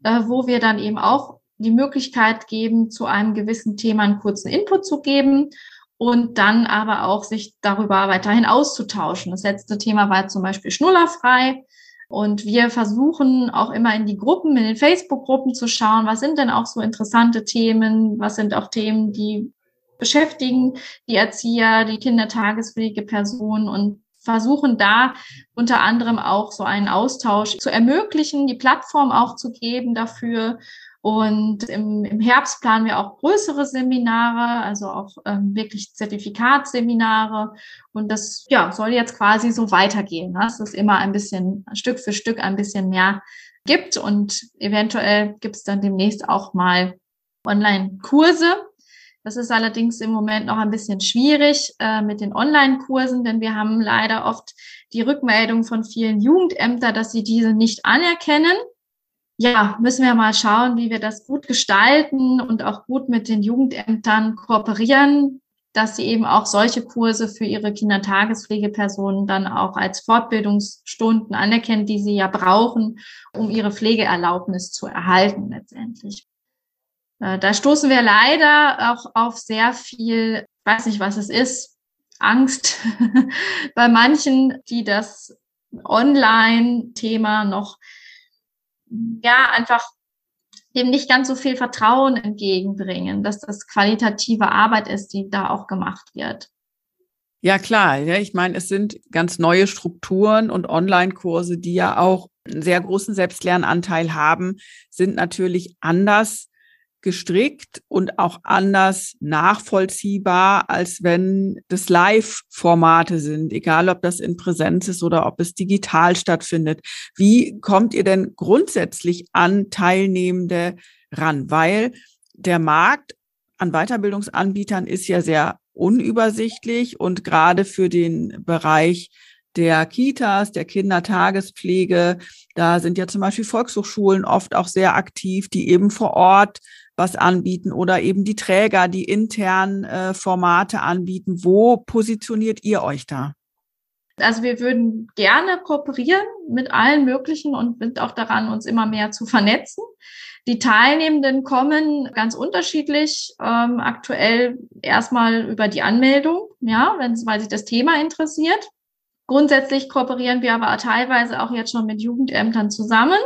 äh, wo wir dann eben auch die Möglichkeit geben, zu einem gewissen Thema einen kurzen Input zu geben und dann aber auch sich darüber weiterhin auszutauschen. Das letzte Thema war zum Beispiel schnullerfrei. Und wir versuchen auch immer in die Gruppen, in den Facebook-Gruppen zu schauen, was sind denn auch so interessante Themen, was sind auch Themen, die beschäftigen die Erzieher, die Kindertagespflegepersonen und versuchen da unter anderem auch so einen Austausch zu ermöglichen, die Plattform auch zu geben dafür und im, im Herbst planen wir auch größere Seminare, also auch ähm, wirklich Zertifikatsseminare. Und das ja, soll jetzt quasi so weitergehen, ne? dass es immer ein bisschen Stück für Stück ein bisschen mehr gibt. Und eventuell gibt es dann demnächst auch mal Online-Kurse. Das ist allerdings im Moment noch ein bisschen schwierig äh, mit den Online-Kursen, denn wir haben leider oft die Rückmeldung von vielen Jugendämtern, dass sie diese nicht anerkennen ja, müssen wir mal schauen, wie wir das gut gestalten und auch gut mit den Jugendämtern kooperieren, dass sie eben auch solche Kurse für ihre Kindertagespflegepersonen dann auch als Fortbildungsstunden anerkennen, die sie ja brauchen, um ihre Pflegeerlaubnis zu erhalten letztendlich. Äh, da stoßen wir leider auch auf sehr viel, weiß nicht, was es ist, Angst [laughs] bei manchen, die das Online-Thema noch, ja, einfach dem nicht ganz so viel Vertrauen entgegenbringen, dass das qualitative Arbeit ist, die da auch gemacht wird. Ja, klar. Ja, ich meine, es sind ganz neue Strukturen und Online-Kurse, die ja auch einen sehr großen Selbstlernanteil haben, sind natürlich anders gestrickt und auch anders nachvollziehbar, als wenn das Live-Formate sind, egal ob das in Präsenz ist oder ob es digital stattfindet. Wie kommt ihr denn grundsätzlich an Teilnehmende ran? Weil der Markt an Weiterbildungsanbietern ist ja sehr unübersichtlich und gerade für den Bereich der Kitas, der Kindertagespflege, da sind ja zum Beispiel Volkshochschulen oft auch sehr aktiv, die eben vor Ort was anbieten oder eben die Träger, die intern äh, Formate anbieten. Wo positioniert ihr euch da? Also wir würden gerne kooperieren mit allen möglichen und sind auch daran, uns immer mehr zu vernetzen. Die Teilnehmenden kommen ganz unterschiedlich. Ähm, aktuell erstmal über die Anmeldung, ja, wenn, weil sich das Thema interessiert. Grundsätzlich kooperieren wir aber teilweise auch jetzt schon mit Jugendämtern zusammen,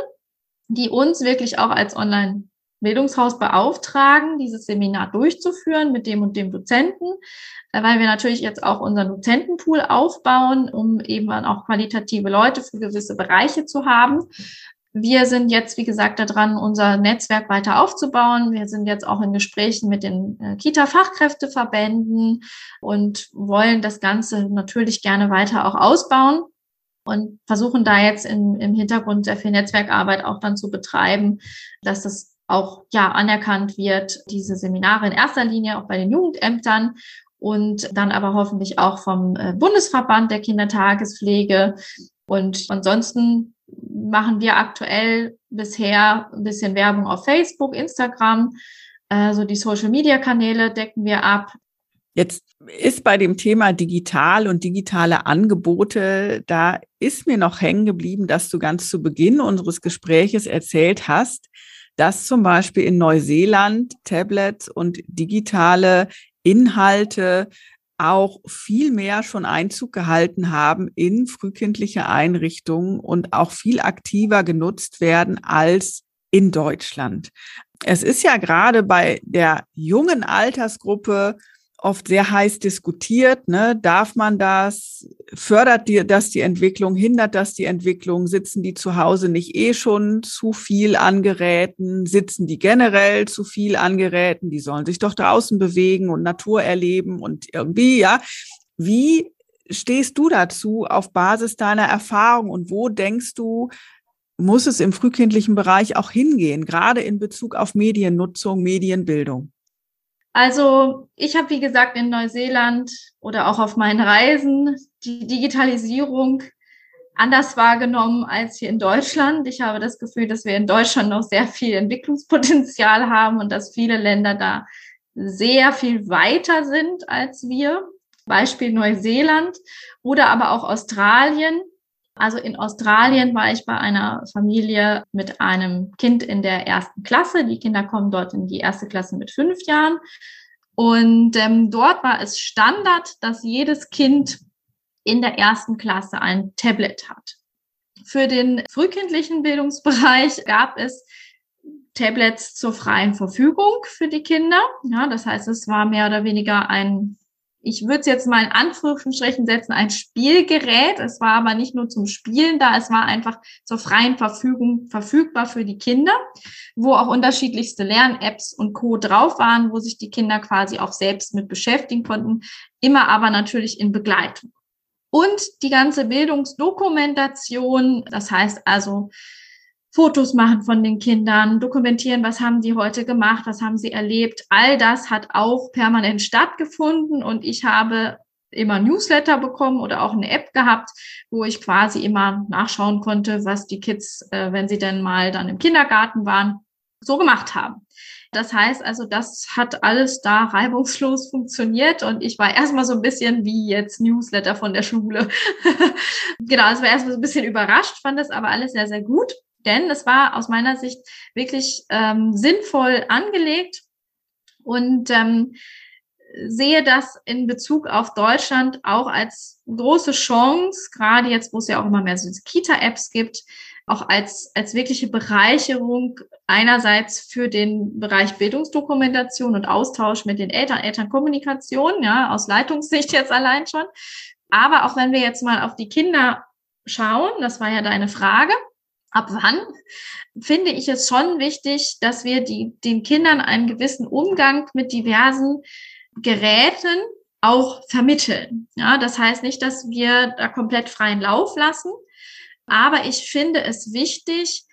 die uns wirklich auch als Online-Bildungshaus beauftragen, dieses Seminar durchzuführen mit dem und dem Dozenten, äh, weil wir natürlich jetzt auch unseren Dozentenpool aufbauen, um eben auch qualitative Leute für gewisse Bereiche zu haben. Wir sind jetzt, wie gesagt, daran, unser Netzwerk weiter aufzubauen. Wir sind jetzt auch in Gesprächen mit den äh, Kita-Fachkräfteverbänden und wollen das Ganze natürlich gerne weiter auch ausbauen und versuchen da jetzt in, im Hintergrund sehr viel Netzwerkarbeit auch dann zu betreiben, dass das auch ja anerkannt wird, diese Seminare in erster Linie auch bei den Jugendämtern und dann aber hoffentlich auch vom äh, Bundesverband der Kindertagespflege. Und ansonsten machen wir aktuell bisher ein bisschen Werbung auf Facebook, Instagram, also die Social-Media-Kanäle decken wir ab. Jetzt ist bei dem Thema digital und digitale Angebote, da ist mir noch hängen geblieben, dass du ganz zu Beginn unseres Gespräches erzählt hast, dass zum Beispiel in Neuseeland Tablets und digitale Inhalte auch viel mehr schon Einzug gehalten haben in frühkindliche Einrichtungen und auch viel aktiver genutzt werden als in Deutschland. Es ist ja gerade bei der jungen Altersgruppe oft sehr heiß diskutiert. Ne? Darf man das? Fördert die, das die Entwicklung? Hindert das die Entwicklung? Sitzen die zu Hause nicht eh schon zu viel an Geräten? Sitzen die generell zu viel an Geräten? Die sollen sich doch draußen bewegen und Natur erleben und irgendwie, ja. Wie stehst du dazu auf Basis deiner Erfahrung und wo denkst du, muss es im frühkindlichen Bereich auch hingehen, gerade in Bezug auf Mediennutzung, Medienbildung? Also ich habe, wie gesagt, in Neuseeland oder auch auf meinen Reisen die Digitalisierung anders wahrgenommen als hier in Deutschland. Ich habe das Gefühl, dass wir in Deutschland noch sehr viel Entwicklungspotenzial haben und dass viele Länder da sehr viel weiter sind als wir. Beispiel Neuseeland oder aber auch Australien. Also in Australien war ich bei einer Familie mit einem Kind in der ersten Klasse. Die Kinder kommen dort in die erste Klasse mit fünf Jahren. Und ähm, dort war es Standard, dass jedes Kind in der ersten Klasse ein Tablet hat. Für den frühkindlichen Bildungsbereich gab es Tablets zur freien Verfügung für die Kinder. Ja, das heißt, es war mehr oder weniger ein ich würde es jetzt mal in Anführungsstrichen setzen, ein Spielgerät. Es war aber nicht nur zum Spielen da, es war einfach zur freien Verfügung verfügbar für die Kinder, wo auch unterschiedlichste Lern-Apps und Co. drauf waren, wo sich die Kinder quasi auch selbst mit beschäftigen konnten, immer aber natürlich in Begleitung. Und die ganze Bildungsdokumentation, das heißt also Fotos machen von den Kindern, dokumentieren, was haben sie heute gemacht, was haben sie erlebt. All das hat auch permanent stattgefunden und ich habe immer Newsletter bekommen oder auch eine App gehabt, wo ich quasi immer nachschauen konnte, was die Kids, äh, wenn sie denn mal dann im Kindergarten waren, so gemacht haben. Das heißt also, das hat alles da reibungslos funktioniert und ich war erstmal so ein bisschen wie jetzt Newsletter von der Schule. [laughs] genau, es war erstmal so ein bisschen überrascht, fand das aber alles sehr, sehr gut. Denn es war aus meiner Sicht wirklich ähm, sinnvoll angelegt und ähm, sehe das in Bezug auf Deutschland auch als große Chance, gerade jetzt, wo es ja auch immer mehr so Kita-Apps gibt, auch als, als wirkliche Bereicherung einerseits für den Bereich Bildungsdokumentation und Austausch mit den Eltern, Elternkommunikation, ja, aus Leitungssicht jetzt allein schon. Aber auch wenn wir jetzt mal auf die Kinder schauen, das war ja deine Frage, ab wann, finde ich es schon wichtig, dass wir die, den Kindern einen gewissen Umgang mit diversen Geräten auch vermitteln. Ja, das heißt nicht, dass wir da komplett freien Lauf lassen, aber ich finde es wichtig,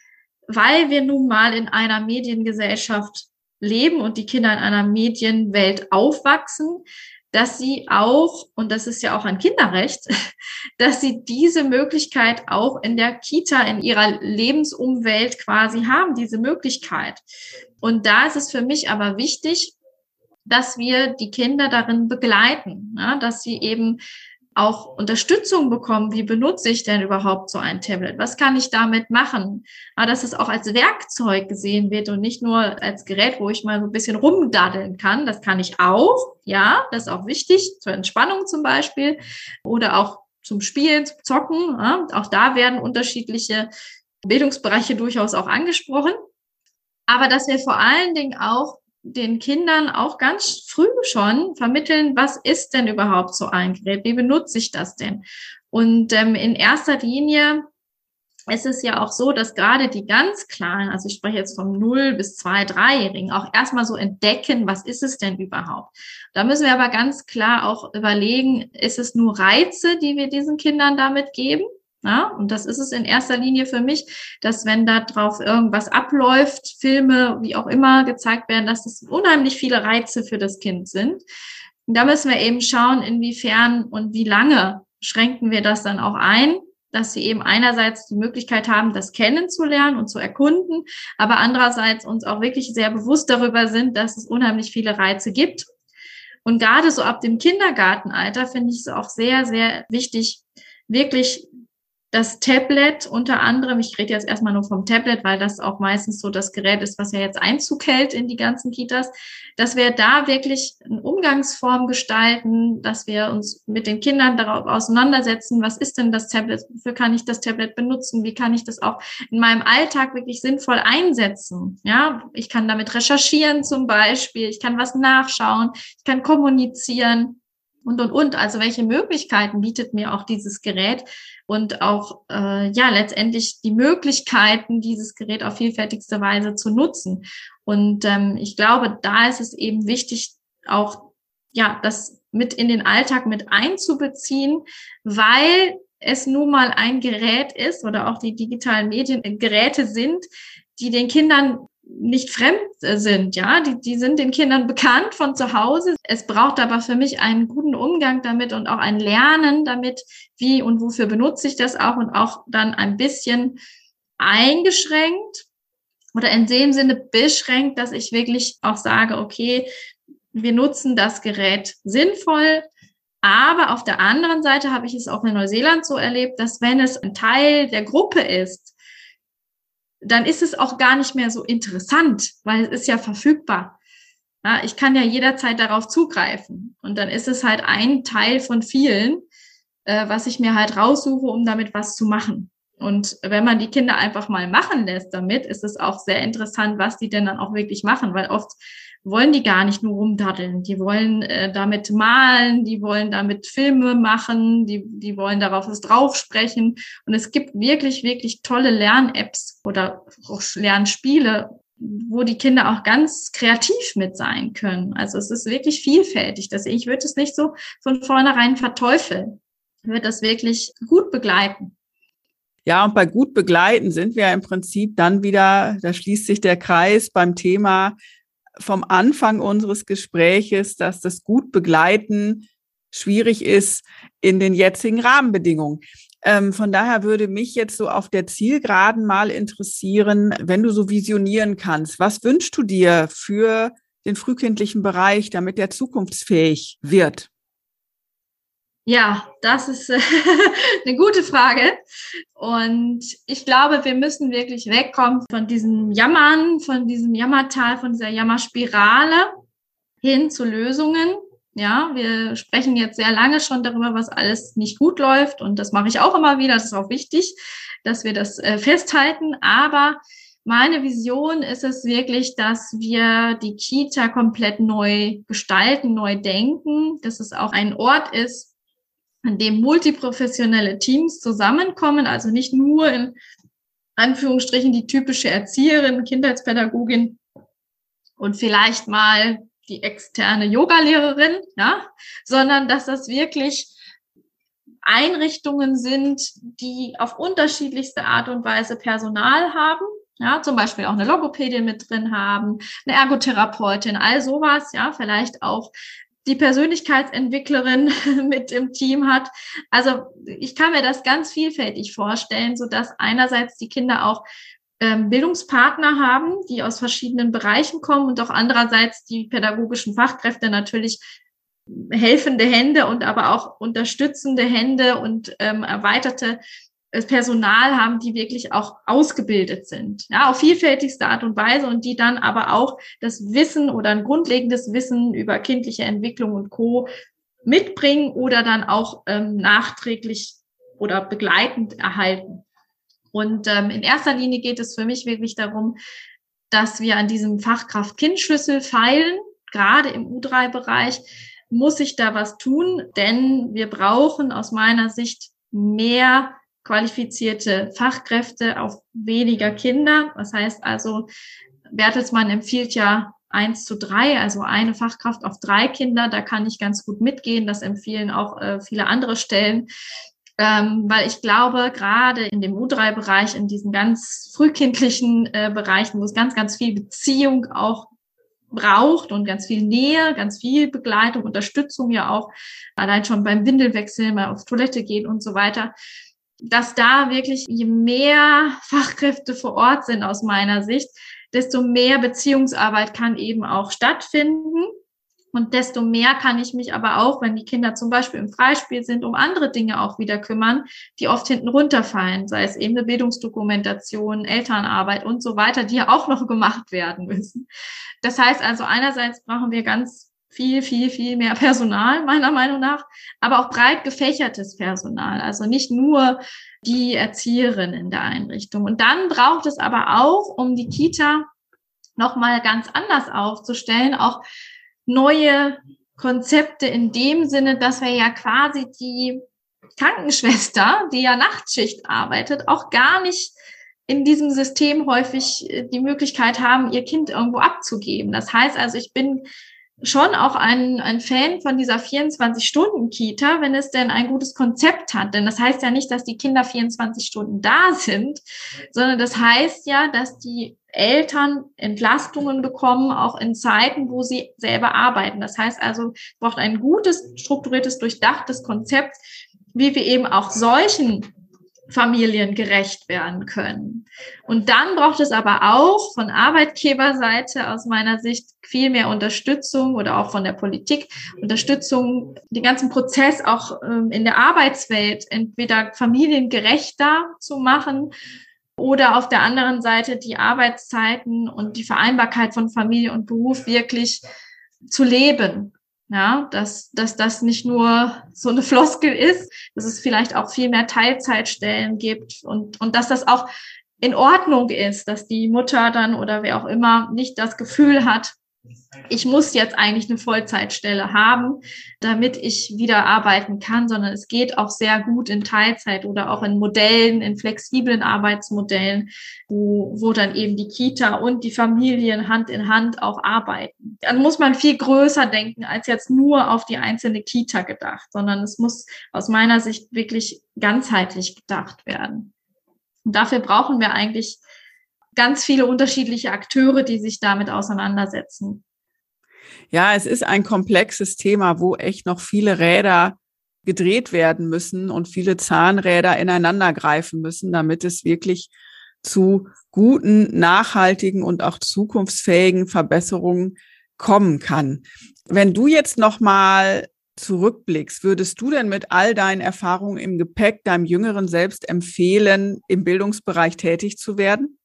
weil wir nun mal in einer Mediengesellschaft leben und die Kinder in einer Medienwelt aufwachsen, dass sie auch, und das ist ja auch ein Kinderrecht, [laughs] dass sie diese Möglichkeit auch in der Kita, in ihrer Lebensumwelt quasi haben, diese Möglichkeit. Und da ist es für mich aber wichtig, dass wir die Kinder darin begleiten, dass sie eben auch Unterstützung bekommen. Wie benutze ich denn überhaupt so ein Tablet? Was kann ich damit machen? Aber dass es auch als Werkzeug gesehen wird und nicht nur als Gerät, wo ich mal so ein bisschen rumdaddeln kann. Das kann ich auch. Ja, das ist auch wichtig zur Entspannung zum Beispiel oder auch zum Spielen, zum Zocken. Ja. Auch da werden unterschiedliche Bildungsbereiche durchaus auch angesprochen. Aber dass wir vor allen Dingen auch den Kindern auch ganz früh schon vermitteln, was ist denn überhaupt so ein Gerät? Wie benutze ich das denn? Und ähm, in erster Linie ist es ja auch so, dass gerade die ganz Kleinen, also ich spreche jetzt vom 0 bis 2, 3-Jährigen, auch erstmal so entdecken, was ist es denn überhaupt? Da müssen wir aber ganz klar auch überlegen, ist es nur Reize, die wir diesen Kindern damit geben? Ja, und das ist es in erster Linie für mich, dass wenn da drauf irgendwas abläuft, Filme, wie auch immer gezeigt werden, dass das unheimlich viele Reize für das Kind sind. Und da müssen wir eben schauen, inwiefern und wie lange schränken wir das dann auch ein, dass sie eben einerseits die Möglichkeit haben, das kennenzulernen und zu erkunden, aber andererseits uns auch wirklich sehr bewusst darüber sind, dass es unheimlich viele Reize gibt. Und gerade so ab dem Kindergartenalter finde ich es auch sehr, sehr wichtig, wirklich das Tablet unter anderem, ich rede jetzt erstmal nur vom Tablet, weil das auch meistens so das Gerät ist, was ja jetzt Einzug hält in die ganzen Kitas, dass wir da wirklich eine Umgangsform gestalten, dass wir uns mit den Kindern darauf auseinandersetzen, was ist denn das Tablet, wofür kann ich das Tablet benutzen, wie kann ich das auch in meinem Alltag wirklich sinnvoll einsetzen. Ja, ich kann damit recherchieren zum Beispiel, ich kann was nachschauen, ich kann kommunizieren und, und, und. Also welche Möglichkeiten bietet mir auch dieses Gerät und auch, äh, ja, letztendlich die Möglichkeiten, dieses Gerät auf vielfältigste Weise zu nutzen. Und ähm, ich glaube, da ist es eben wichtig, auch, ja, das mit in den Alltag mit einzubeziehen, weil es nun mal ein Gerät ist oder auch die digitalen Medien Geräte sind, die den Kindern nicht fremd sind, ja, die, die sind den Kindern bekannt von zu Hause. Es braucht aber für mich einen guten Umgang damit und auch ein Lernen damit, wie und wofür benutze ich das auch und auch dann ein bisschen eingeschränkt oder in dem Sinne beschränkt, dass ich wirklich auch sage, okay, wir nutzen das Gerät sinnvoll, aber auf der anderen Seite habe ich es auch in Neuseeland so erlebt, dass wenn es ein Teil der Gruppe ist, dann ist es auch gar nicht mehr so interessant, weil es ist ja verfügbar. Ja, ich kann ja jederzeit darauf zugreifen. Und dann ist es halt ein Teil von vielen, äh, was ich mir halt raussuche, um damit was zu machen. Und wenn man die Kinder einfach mal machen lässt damit, ist es auch sehr interessant, was die denn dann auch wirklich machen, weil oft wollen die gar nicht nur rumdaddeln. Die wollen äh, damit malen, die wollen damit Filme machen, die, die wollen darauf was drauf sprechen. Und es gibt wirklich, wirklich tolle Lern-Apps oder auch Lernspiele, wo die Kinder auch ganz kreativ mit sein können. Also es ist wirklich vielfältig. Das, ich würde es nicht so von vornherein verteufeln. Ich würde das wirklich gut begleiten. Ja, und bei gut begleiten sind wir im Prinzip dann wieder, da schließt sich der Kreis beim Thema vom Anfang unseres Gespräches, dass das gut begleiten schwierig ist in den jetzigen Rahmenbedingungen. Ähm, von daher würde mich jetzt so auf der Zielgeraden mal interessieren, wenn du so visionieren kannst, was wünschst du dir für den frühkindlichen Bereich, damit der zukunftsfähig wird? Ja, das ist äh, [laughs] eine gute Frage. Und ich glaube, wir müssen wirklich wegkommen von diesem Jammern, von diesem Jammertal, von dieser Jammerspirale hin zu Lösungen. Ja, wir sprechen jetzt sehr lange schon darüber, was alles nicht gut läuft. Und das mache ich auch immer wieder. Das ist auch wichtig, dass wir das äh, festhalten. Aber meine Vision ist es wirklich, dass wir die Kita komplett neu gestalten, neu denken, dass es auch ein Ort ist, an dem multiprofessionelle Teams zusammenkommen, also nicht nur in Anführungsstrichen die typische Erzieherin, Kindheitspädagogin und vielleicht mal die externe Yogalehrerin, ja, sondern dass das wirklich Einrichtungen sind, die auf unterschiedlichste Art und Weise Personal haben, ja, zum Beispiel auch eine Logopädin mit drin haben, eine Ergotherapeutin, all sowas, ja, vielleicht auch die Persönlichkeitsentwicklerin [laughs] mit im Team hat. Also ich kann mir das ganz vielfältig vorstellen, so dass einerseits die Kinder auch ähm, Bildungspartner haben, die aus verschiedenen Bereichen kommen und auch andererseits die pädagogischen Fachkräfte natürlich helfende Hände und aber auch unterstützende Hände und ähm, erweiterte Personal haben, die wirklich auch ausgebildet sind, ja, auf vielfältigste Art und Weise und die dann aber auch das Wissen oder ein grundlegendes Wissen über kindliche Entwicklung und Co. mitbringen oder dann auch ähm, nachträglich oder begleitend erhalten. Und ähm, in erster Linie geht es für mich wirklich darum, dass wir an diesem Fachkraft-Kind-Schlüssel feilen, gerade im U3-Bereich muss sich da was tun, denn wir brauchen aus meiner Sicht mehr qualifizierte Fachkräfte auf weniger Kinder. Das heißt also, Bertelsmann empfiehlt ja eins zu drei, also eine Fachkraft auf drei Kinder. Da kann ich ganz gut mitgehen. Das empfehlen auch äh, viele andere Stellen. Ähm, weil ich glaube, gerade in dem U3-Bereich, in diesen ganz frühkindlichen äh, Bereichen, wo es ganz, ganz viel Beziehung auch braucht und ganz viel Nähe, ganz viel Begleitung, Unterstützung ja auch, allein schon beim Windelwechsel, mal auf Toilette gehen und so weiter, dass da wirklich, je mehr Fachkräfte vor Ort sind aus meiner Sicht, desto mehr Beziehungsarbeit kann eben auch stattfinden. Und desto mehr kann ich mich aber auch, wenn die Kinder zum Beispiel im Freispiel sind, um andere Dinge auch wieder kümmern, die oft hinten runterfallen, sei es eben eine Bildungsdokumentation, Elternarbeit und so weiter, die ja auch noch gemacht werden müssen. Das heißt also, einerseits brauchen wir ganz viel, viel, viel mehr [laughs] Personal, meiner Meinung nach, aber auch breit gefächertes Personal. Also nicht nur die Erzieherin in der Einrichtung. Und dann braucht es aber auch, um die Kita nochmal ganz anders aufzustellen, auch neue Konzepte in dem Sinne, dass wir ja quasi die Krankenschwester, die ja Nachtschicht arbeitet, auch gar nicht in diesem System häufig die Möglichkeit haben, ihr Kind irgendwo abzugeben. Das heißt also, ich bin schon auch ein, ein Fan von dieser 24-Stunden-Kita, wenn es denn ein gutes Konzept hat. Denn das heißt ja nicht, dass die Kinder 24 Stunden da sind, sondern das heißt ja, dass die Eltern Entlastungen bekommen, auch in Zeiten, wo sie selber arbeiten. Das heißt also, braucht ein gutes, strukturiertes, durchdachtes Konzept, wie wir eben auch solchen Familien gerecht werden können. Und dann braucht es aber auch von Arbeitgeberseite aus meiner Sicht viel mehr Unterstützung oder auch von der Politik Unterstützung, den ganzen Prozess auch ähm, in der Arbeitswelt entweder familiengerechter zu machen oder auf der anderen Seite die Arbeitszeiten und die Vereinbarkeit von Familie und Beruf wirklich zu leben. Ja, dass, dass das nicht nur so eine Floskel ist, dass es vielleicht auch viel mehr Teilzeitstellen gibt und, und dass das auch in Ordnung ist, dass die Mutter dann oder wer auch immer nicht das Gefühl hat, ich muss jetzt eigentlich eine Vollzeitstelle haben, damit ich wieder arbeiten kann, sondern es geht auch sehr gut in Teilzeit oder auch in Modellen, in flexiblen Arbeitsmodellen, wo, wo dann eben die Kita und die Familien Hand in Hand auch arbeiten. Dann muss man viel größer denken als jetzt nur auf die einzelne Kita gedacht, sondern es muss aus meiner Sicht wirklich ganzheitlich gedacht werden. Und dafür brauchen wir eigentlich ganz viele unterschiedliche Akteure, die sich damit auseinandersetzen. Ja, es ist ein komplexes Thema, wo echt noch viele Räder gedreht werden müssen und viele Zahnräder ineinander greifen müssen, damit es wirklich zu guten, nachhaltigen und auch zukunftsfähigen Verbesserungen kommen kann. Wenn du jetzt noch mal zurückblickst, würdest du denn mit all deinen Erfahrungen im Gepäck deinem jüngeren Selbst empfehlen, im Bildungsbereich tätig zu werden?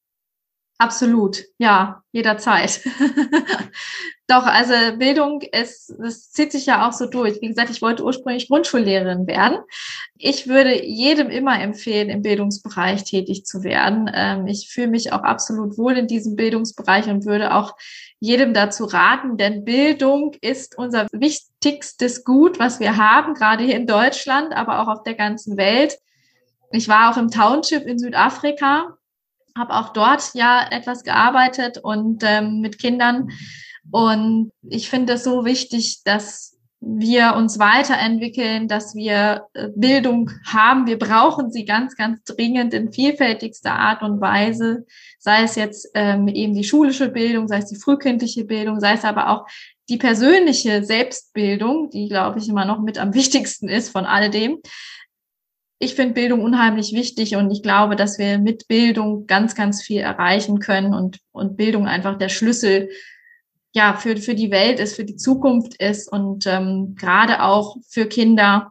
Absolut, ja, jederzeit. [laughs] Doch, also Bildung ist, das zieht sich ja auch so durch. Wie gesagt, ich wollte ursprünglich Grundschullehrerin werden. Ich würde jedem immer empfehlen, im Bildungsbereich tätig zu werden. Ähm, ich fühle mich auch absolut wohl in diesem Bildungsbereich und würde auch jedem dazu raten, denn Bildung ist unser wichtigstes Gut, was wir haben, gerade hier in Deutschland, aber auch auf der ganzen Welt. Ich war auch im Township in Südafrika, habe auch dort ja etwas gearbeitet und ähm, mit Kindern und ich finde es so wichtig, dass wir uns weiterentwickeln, dass wir äh, Bildung haben. Wir brauchen sie ganz, ganz dringend in vielfältigster Art und Weise, sei es jetzt ähm, eben die schulische Bildung, sei es die frühkindliche Bildung, sei es aber auch die persönliche Selbstbildung, die, glaube ich, immer noch mit am wichtigsten ist von all dem. Ich finde Bildung unheimlich wichtig und ich glaube, dass wir mit Bildung ganz, ganz viel erreichen können und, und Bildung einfach der Schlüssel ja für, für die Welt ist, für die Zukunft ist und ähm, gerade auch für Kinder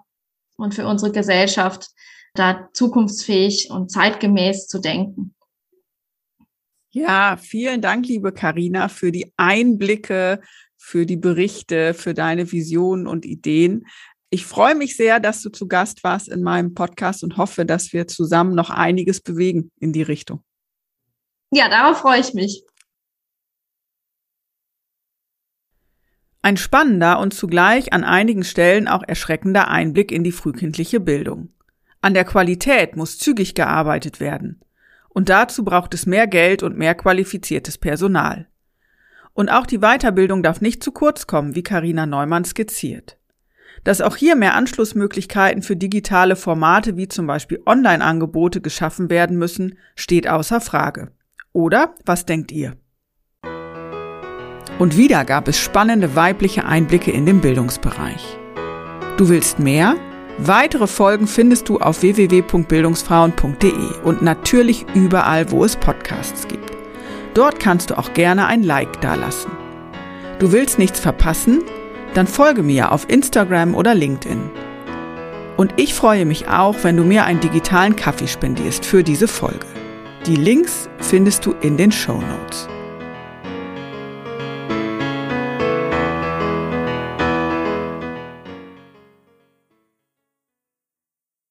und für unsere Gesellschaft da zukunftsfähig und zeitgemäß zu denken. Ja, vielen Dank, liebe Karina, für die Einblicke, für die Berichte, für deine Visionen und Ideen. Ich freue mich sehr, dass du zu Gast warst in meinem Podcast und hoffe, dass wir zusammen noch einiges bewegen in die Richtung. Ja, darauf freue ich mich. Ein spannender und zugleich an einigen Stellen auch erschreckender Einblick in die frühkindliche Bildung. An der Qualität muss zügig gearbeitet werden. Und dazu braucht es mehr Geld und mehr qualifiziertes Personal. Und auch die Weiterbildung darf nicht zu kurz kommen, wie Karina Neumann skizziert. Dass auch hier mehr Anschlussmöglichkeiten für digitale Formate wie zum Beispiel Online-Angebote geschaffen werden müssen, steht außer Frage. Oder was denkt ihr? Und wieder gab es spannende weibliche Einblicke in den Bildungsbereich. Du willst mehr? Weitere Folgen findest du auf www.bildungsfrauen.de und natürlich überall, wo es Podcasts gibt. Dort kannst du auch gerne ein Like dalassen. Du willst nichts verpassen? Dann folge mir auf Instagram oder LinkedIn. Und ich freue mich auch, wenn du mir einen digitalen Kaffee spendierst für diese Folge. Die Links findest du in den Show Notes.